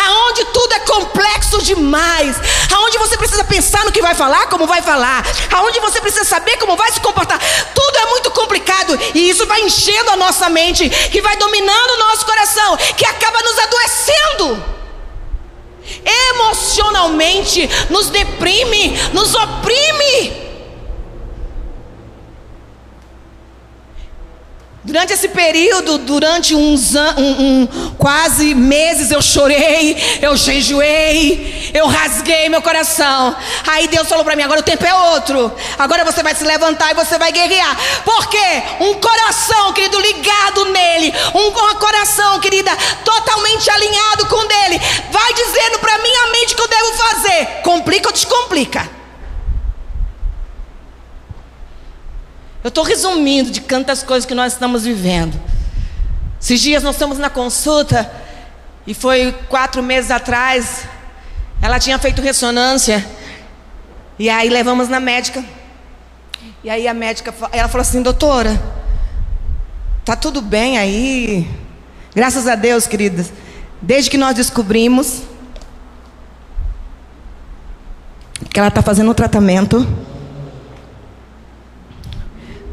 aonde tudo é complexo demais, aonde você precisa pensar no que vai falar, como vai falar, aonde você precisa saber como vai se comportar, tudo é muito complicado e isso vai enchendo a nossa mente, que vai dominando o nosso coração, que acaba nos adoecendo. Emocionalmente nos deprime, nos oprime. Durante esse período, durante uns um, um, quase meses, eu chorei, eu jejuei, eu rasguei meu coração. Aí Deus falou para mim: agora o tempo é outro. Agora você vai se levantar e você vai guerrear. Porque um coração, querido, ligado nele, um, um coração, querida, totalmente alinhado com dele, vai dizendo para minha mente o que eu devo fazer. Complica ou descomplica? Eu estou resumindo de tantas coisas que nós estamos vivendo. Esses dias nós estamos na consulta, e foi quatro meses atrás, ela tinha feito ressonância, e aí levamos na médica. E aí a médica, ela falou assim, doutora, tá tudo bem aí? Graças a Deus, queridas. Desde que nós descobrimos que ela está fazendo o tratamento,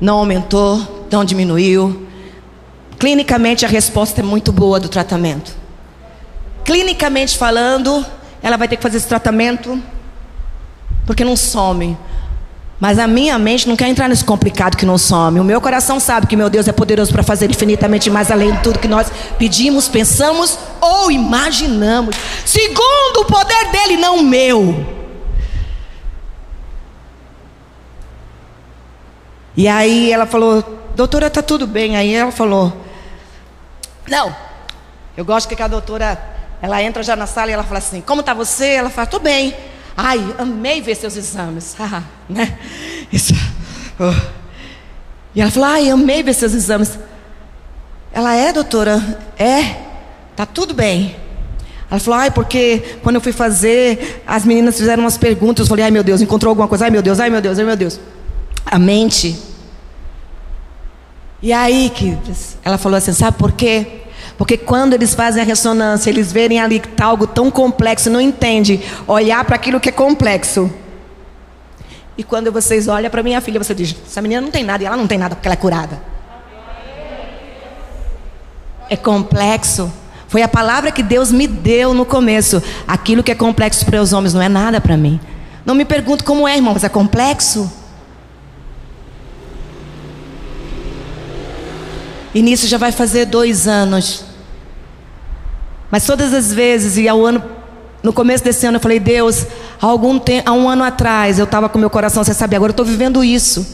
não aumentou, não diminuiu. Clinicamente, a resposta é muito boa do tratamento. Clinicamente falando, ela vai ter que fazer esse tratamento porque não some. Mas a minha mente não quer entrar nesse complicado que não some. O meu coração sabe que meu Deus é poderoso para fazer infinitamente mais além de tudo que nós pedimos, pensamos ou imaginamos, segundo o poder dele, não o meu. E aí ela falou, doutora, tá tudo bem. Aí ela falou, não, eu gosto que a doutora, ela entra já na sala e ela fala assim, como tá você? Ela fala, tô bem. Ai, amei ver seus exames. né? Isso. Oh. E ela falou: Ai, amei ver seus exames. Ela é, doutora? É. Tá tudo bem. Ela falou, ai, porque quando eu fui fazer, as meninas fizeram umas perguntas. Eu falei, ai meu Deus, encontrou alguma coisa? Ai meu Deus, ai meu Deus, ai meu Deus. A mente. E aí, que ela falou assim, sabe por quê? Porque quando eles fazem a ressonância, eles verem ali que está algo tão complexo, não entende olhar para aquilo que é complexo. E quando vocês olham para minha filha, você diz: essa menina não tem nada, e ela não tem nada porque ela é curada. É complexo. Foi a palavra que Deus me deu no começo. Aquilo que é complexo para os homens não é nada para mim. Não me pergunto como é, irmão, mas é complexo? E nisso já vai fazer dois anos. Mas todas as vezes, e ao ano, no começo desse ano, eu falei, Deus, há, algum tempo, há um ano atrás eu estava com meu coração, você sabe, agora eu estou vivendo isso.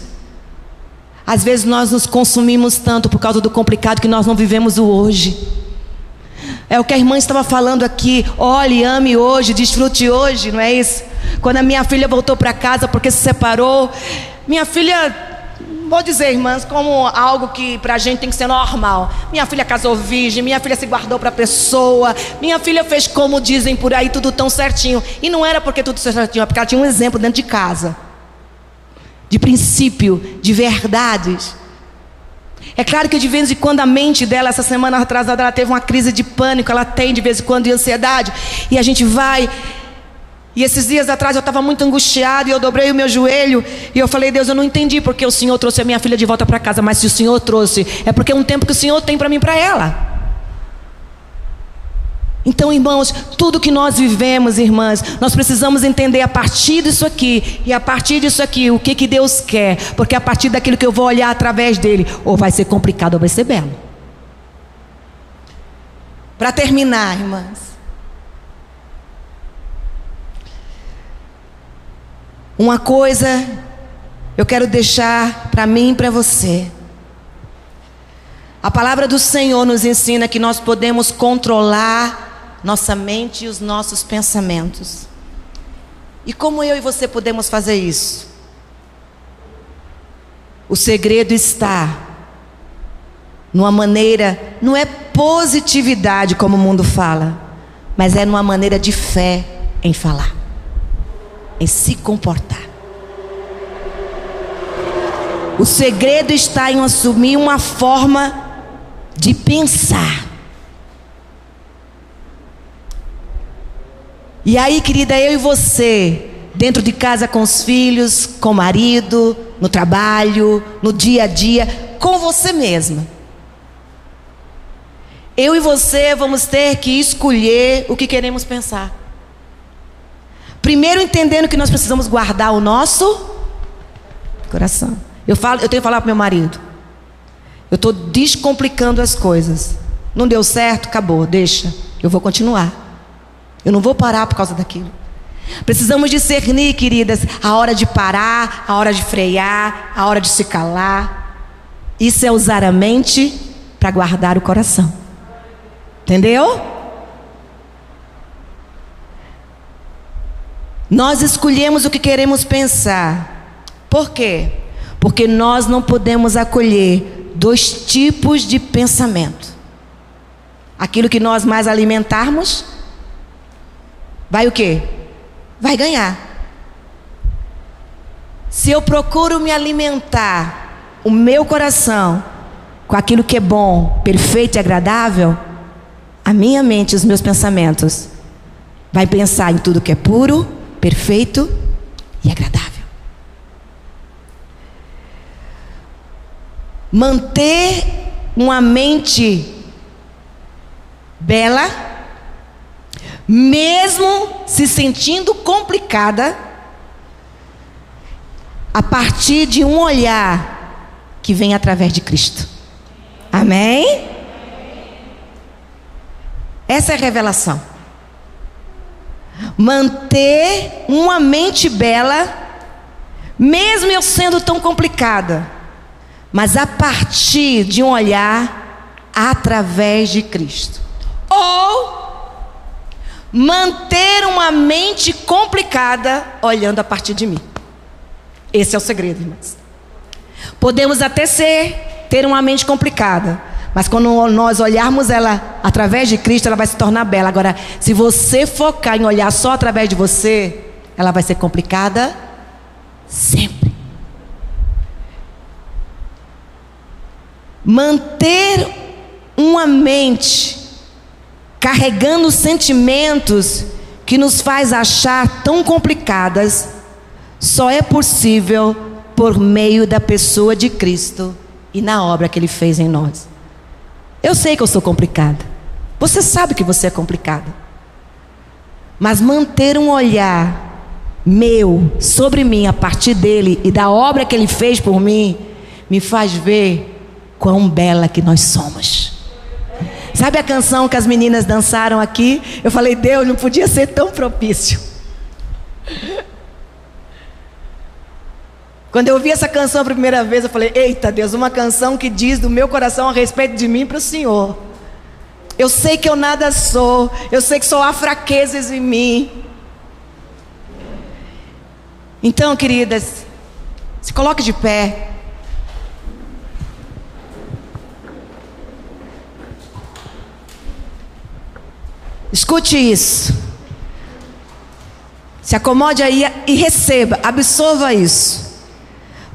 Às vezes nós nos consumimos tanto por causa do complicado que nós não vivemos o hoje. É o que a irmã estava falando aqui. Olhe, ame hoje, desfrute hoje, não é isso? Quando a minha filha voltou para casa porque se separou, minha filha, vou dizer, irmãs, como algo que para a gente tem que ser normal. Minha filha casou virgem, minha filha se guardou para a pessoa, minha filha fez como dizem por aí, tudo tão certinho. E não era porque tudo certinho, é porque ela tinha um exemplo dentro de casa de princípio, de verdades. É claro que de vez em quando a mente dela, essa semana atrasada, ela teve uma crise de pânico, ela tem de vez em quando de ansiedade, e a gente vai. E esses dias atrás eu estava muito angustiado e eu dobrei o meu joelho e eu falei, Deus, eu não entendi porque o Senhor trouxe a minha filha de volta para casa, mas se o Senhor trouxe, é porque é um tempo que o Senhor tem para mim para ela. Então, irmãos, tudo que nós vivemos, irmãs, nós precisamos entender a partir disso aqui e a partir disso aqui o que, que Deus quer, porque a partir daquilo que eu vou olhar através dele, ou vai ser complicado ou vai ser belo. Para terminar, irmãs, uma coisa eu quero deixar para mim e para você. A palavra do Senhor nos ensina que nós podemos controlar nossa mente e os nossos pensamentos. E como eu e você podemos fazer isso? O segredo está numa maneira, não é positividade como o mundo fala, mas é numa maneira de fé em falar, em se comportar. O segredo está em assumir uma forma de pensar E aí, querida, eu e você, dentro de casa com os filhos, com o marido, no trabalho, no dia a dia, com você mesma. Eu e você vamos ter que escolher o que queremos pensar. Primeiro entendendo que nós precisamos guardar o nosso coração. Eu falo, eu tenho que falar para meu marido. Eu estou descomplicando as coisas. Não deu certo, acabou, deixa. Eu vou continuar. Eu não vou parar por causa daquilo. Precisamos discernir, queridas, a hora de parar, a hora de frear, a hora de se calar. Isso é usar a mente para guardar o coração. Entendeu? Nós escolhemos o que queremos pensar. Por quê? Porque nós não podemos acolher dois tipos de pensamento. Aquilo que nós mais alimentarmos vai o quê? Vai ganhar. Se eu procuro me alimentar o meu coração com aquilo que é bom, perfeito e agradável, a minha mente, os meus pensamentos vai pensar em tudo que é puro, perfeito e agradável. Manter uma mente bela mesmo se sentindo complicada, a partir de um olhar que vem através de Cristo. Amém? Essa é a revelação. Manter uma mente bela, mesmo eu sendo tão complicada, mas a partir de um olhar através de Cristo. Ou manter uma mente complicada olhando a partir de mim. Esse é o segredo, irmãos. Podemos até ser, ter uma mente complicada, mas quando nós olharmos ela através de Cristo, ela vai se tornar bela. Agora, se você focar em olhar só através de você, ela vai ser complicada sempre. Manter uma mente carregando sentimentos que nos faz achar tão complicadas, só é possível por meio da pessoa de Cristo e na obra que ele fez em nós. Eu sei que eu sou complicada. Você sabe que você é complicada. Mas manter um olhar meu sobre mim a partir dele e da obra que ele fez por mim me faz ver quão bela que nós somos. Sabe a canção que as meninas dançaram aqui? Eu falei, Deus, não podia ser tão propício. Quando eu ouvi essa canção a primeira vez, eu falei: Eita Deus, uma canção que diz do meu coração a respeito de mim para o Senhor. Eu sei que eu nada sou, eu sei que só há fraquezas em mim. Então, queridas, se coloque de pé. Escute isso. Se acomode aí e receba, absorva isso.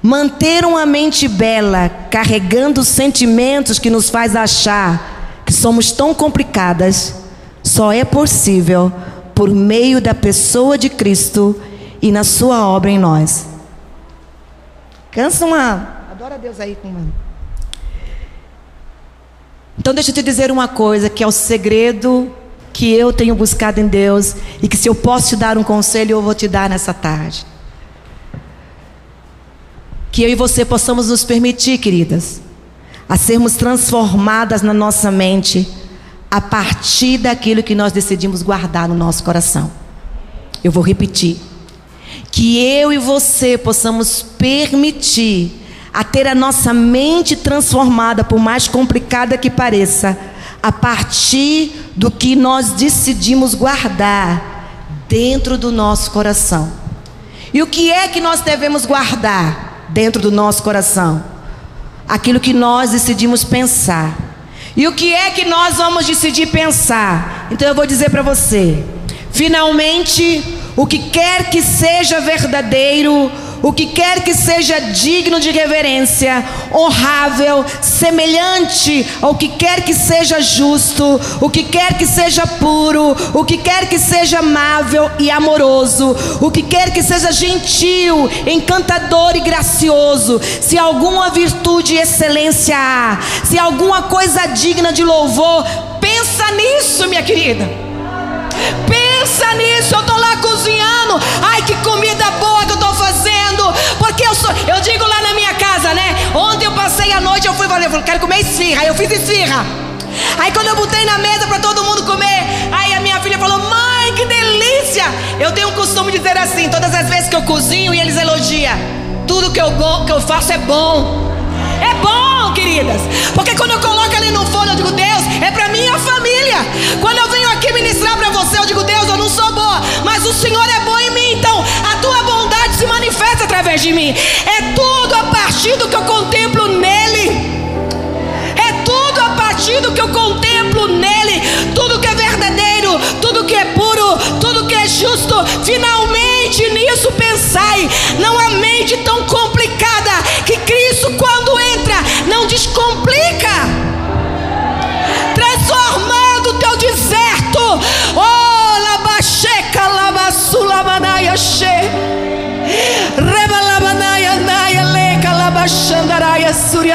Manter uma mente bela, carregando sentimentos que nos faz achar que somos tão complicadas, só é possível por meio da pessoa de Cristo e na sua obra em nós. Cansa uma. Adora Deus aí com. Então deixa eu te dizer uma coisa que é o segredo que eu tenho buscado em Deus e que se eu posso te dar um conselho eu vou te dar nessa tarde que eu e você possamos nos permitir, queridas, a sermos transformadas na nossa mente a partir daquilo que nós decidimos guardar no nosso coração. Eu vou repetir. Que eu e você possamos permitir a ter a nossa mente transformada, por mais complicada que pareça, a partir do que nós decidimos guardar dentro do nosso coração. E o que é que nós devemos guardar? Dentro do nosso coração. Aquilo que nós decidimos pensar. E o que é que nós vamos decidir pensar? Então eu vou dizer para você: finalmente, o que quer que seja verdadeiro, o que quer que seja digno de reverência, honrável, semelhante ao que quer que seja justo, o que quer que seja puro, o que quer que seja amável e amoroso, o que quer que seja gentil, encantador e gracioso, se alguma virtude e excelência há, se alguma coisa digna de louvor, pensa nisso, minha querida. Pensa nisso, eu estou lá cozinhando. Ai, que comida boa que eu estou fazendo. Porque eu sou, eu digo lá na minha casa, né? Ontem eu passei a noite, eu fui falei, eu quero comer esfirra. Aí eu fiz esfirra. Aí quando eu botei na mesa para todo mundo comer, aí a minha filha falou: "Mãe, que delícia!" Eu tenho um costume de dizer assim, todas as vezes que eu cozinho e eles elogiam, tudo que eu, que eu faço é bom. É bom, queridas. Porque quando eu coloco ali no forno, eu digo, Deus, é para minha família. Quando eu venho aqui ministrar para você, eu digo, Deus, eu não sou boa, mas o Senhor é bom em mim. Então, a tua bondade se manifesta através de mim. É tudo a partir do que eu contemplo nele. É tudo a partir do que eu contemplo nele. Tudo que é verdadeiro, tudo que é puro, tudo que é justo. Finalmente nisso pensai. Não há mente tão complicada que Cristo,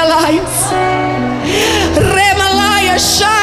realize. Remalaya shine.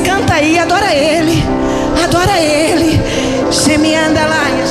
Canta aí, adora ele. Adora ele. Chemianda lá.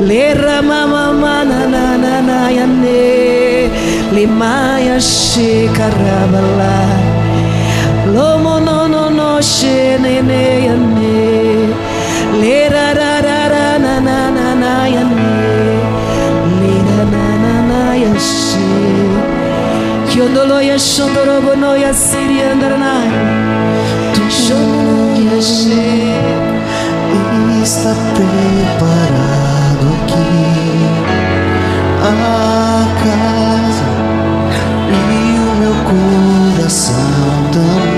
Lera mama mana na na na ya ne limaya she karabala lomo no no no she ne ya ne lera ra ra ra na na na na ya ne lera na na na ya ya bono ya siri andaranai Shono ya she está preparado a casa e o meu coração também.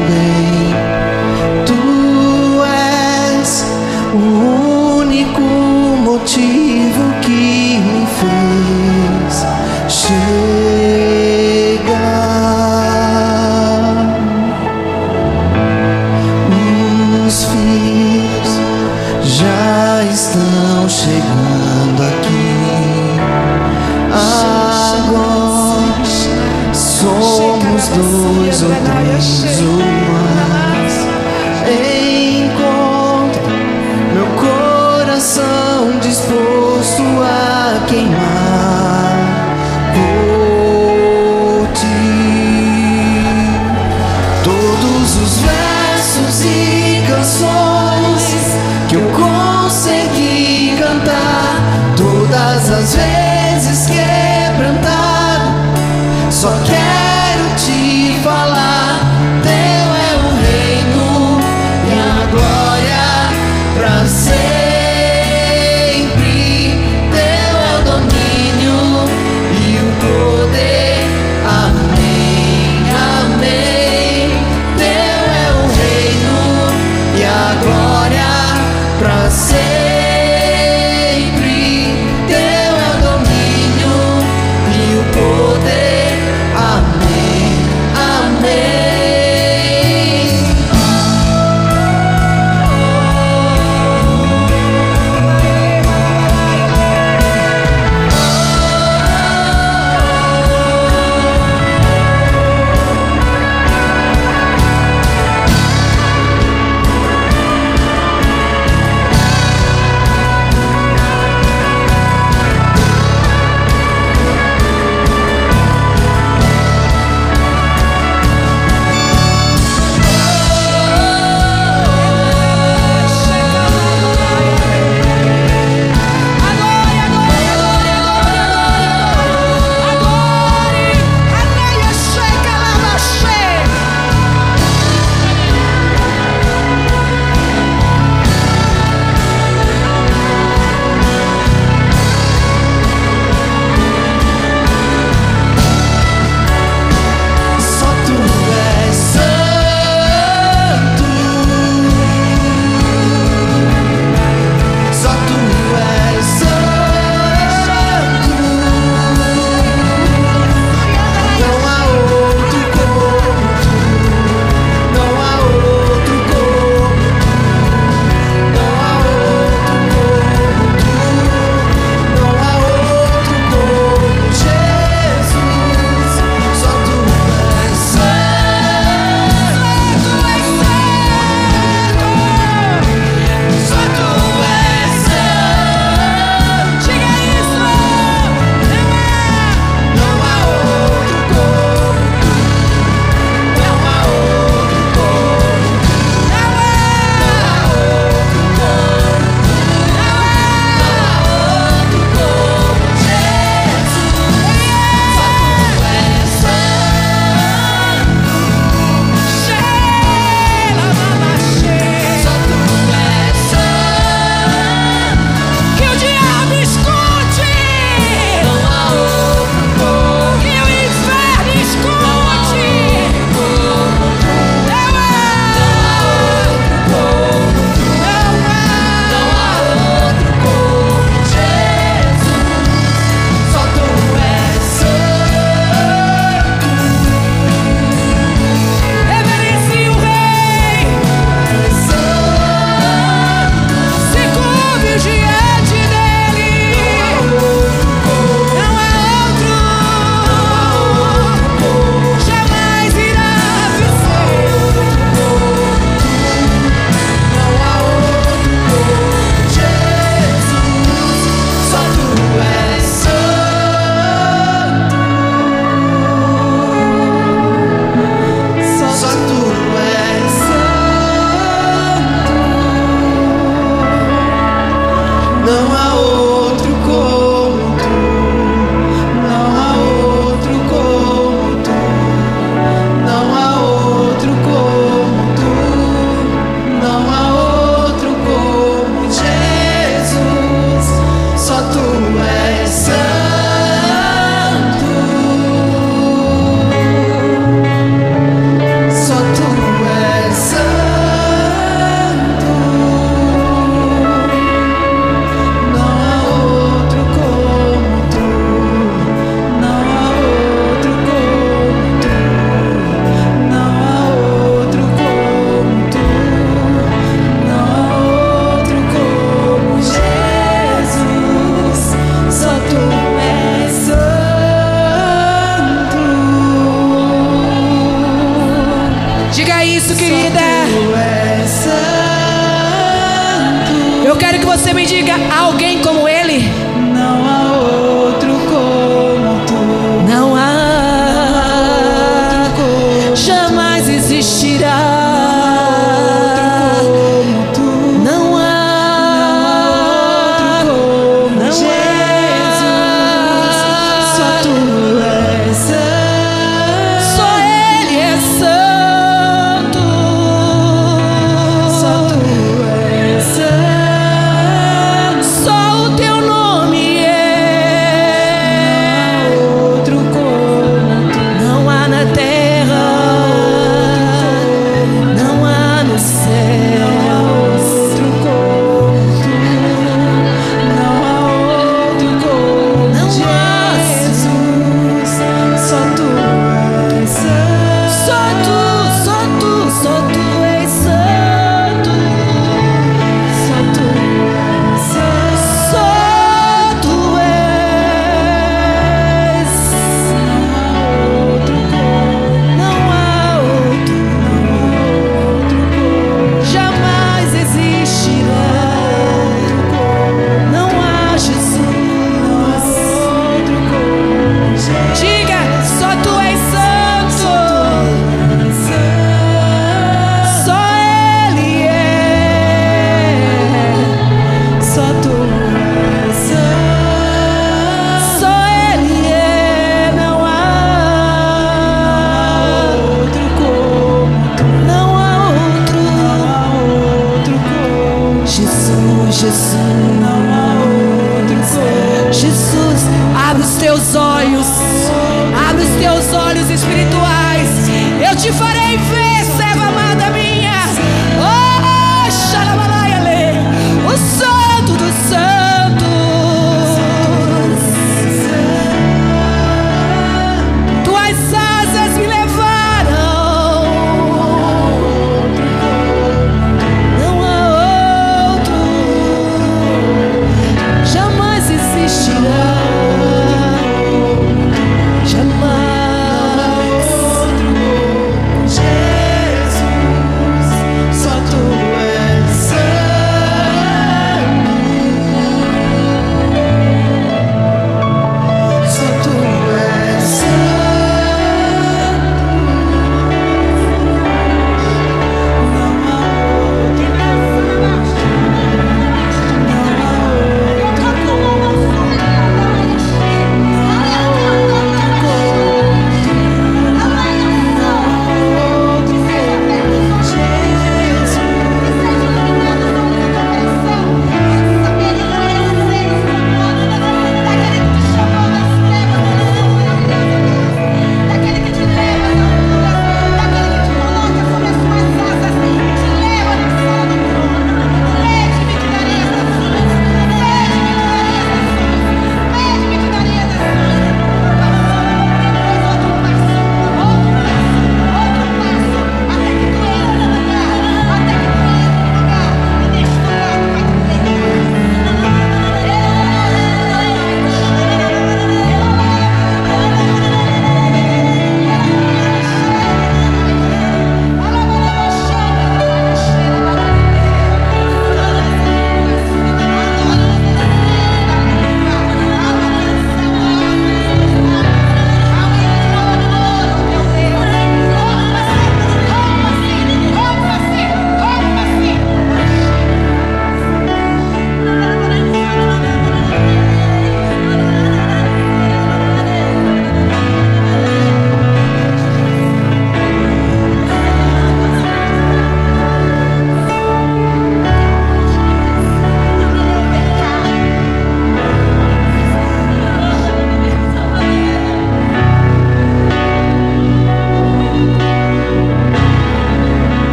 Jesus, não há outro. Jesus, abre os teus olhos.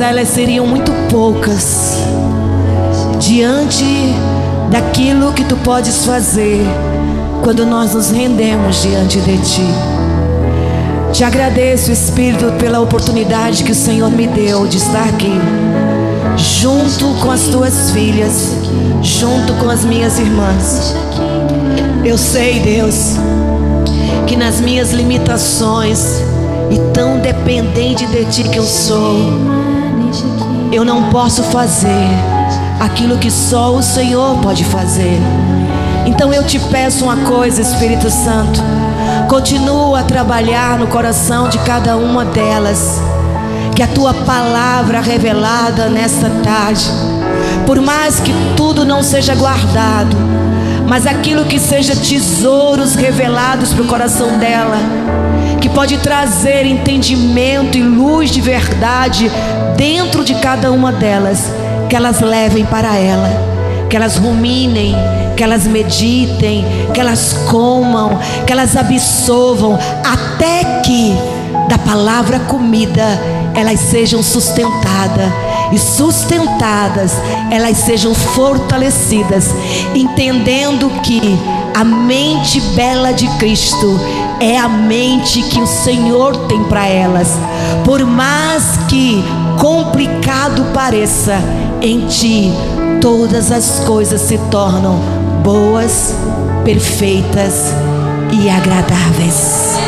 Elas seriam muito poucas diante daquilo que tu podes fazer quando nós nos rendemos diante de ti. Te agradeço, Espírito, pela oportunidade que o Senhor me deu de estar aqui, junto com as tuas filhas, junto com as minhas irmãs. Eu sei, Deus, que nas minhas limitações e tão dependente de Ti que eu sou, eu não posso fazer aquilo que só o Senhor pode fazer. Então eu te peço uma coisa, Espírito Santo, continua a trabalhar no coração de cada uma delas. Que a tua palavra revelada nesta tarde, por mais que tudo não seja guardado, mas aquilo que seja tesouros revelados para o coração dela, que pode trazer entendimento e luz de verdade dentro de cada uma delas, que elas levem para ela, que elas ruminem, que elas meditem, que elas comam, que elas absorvam, até que da palavra comida elas sejam sustentadas e sustentadas elas sejam fortalecidas, entendendo que a mente bela de Cristo é a mente que o Senhor tem para elas. Por mais que complicado pareça, em ti todas as coisas se tornam boas, perfeitas e agradáveis.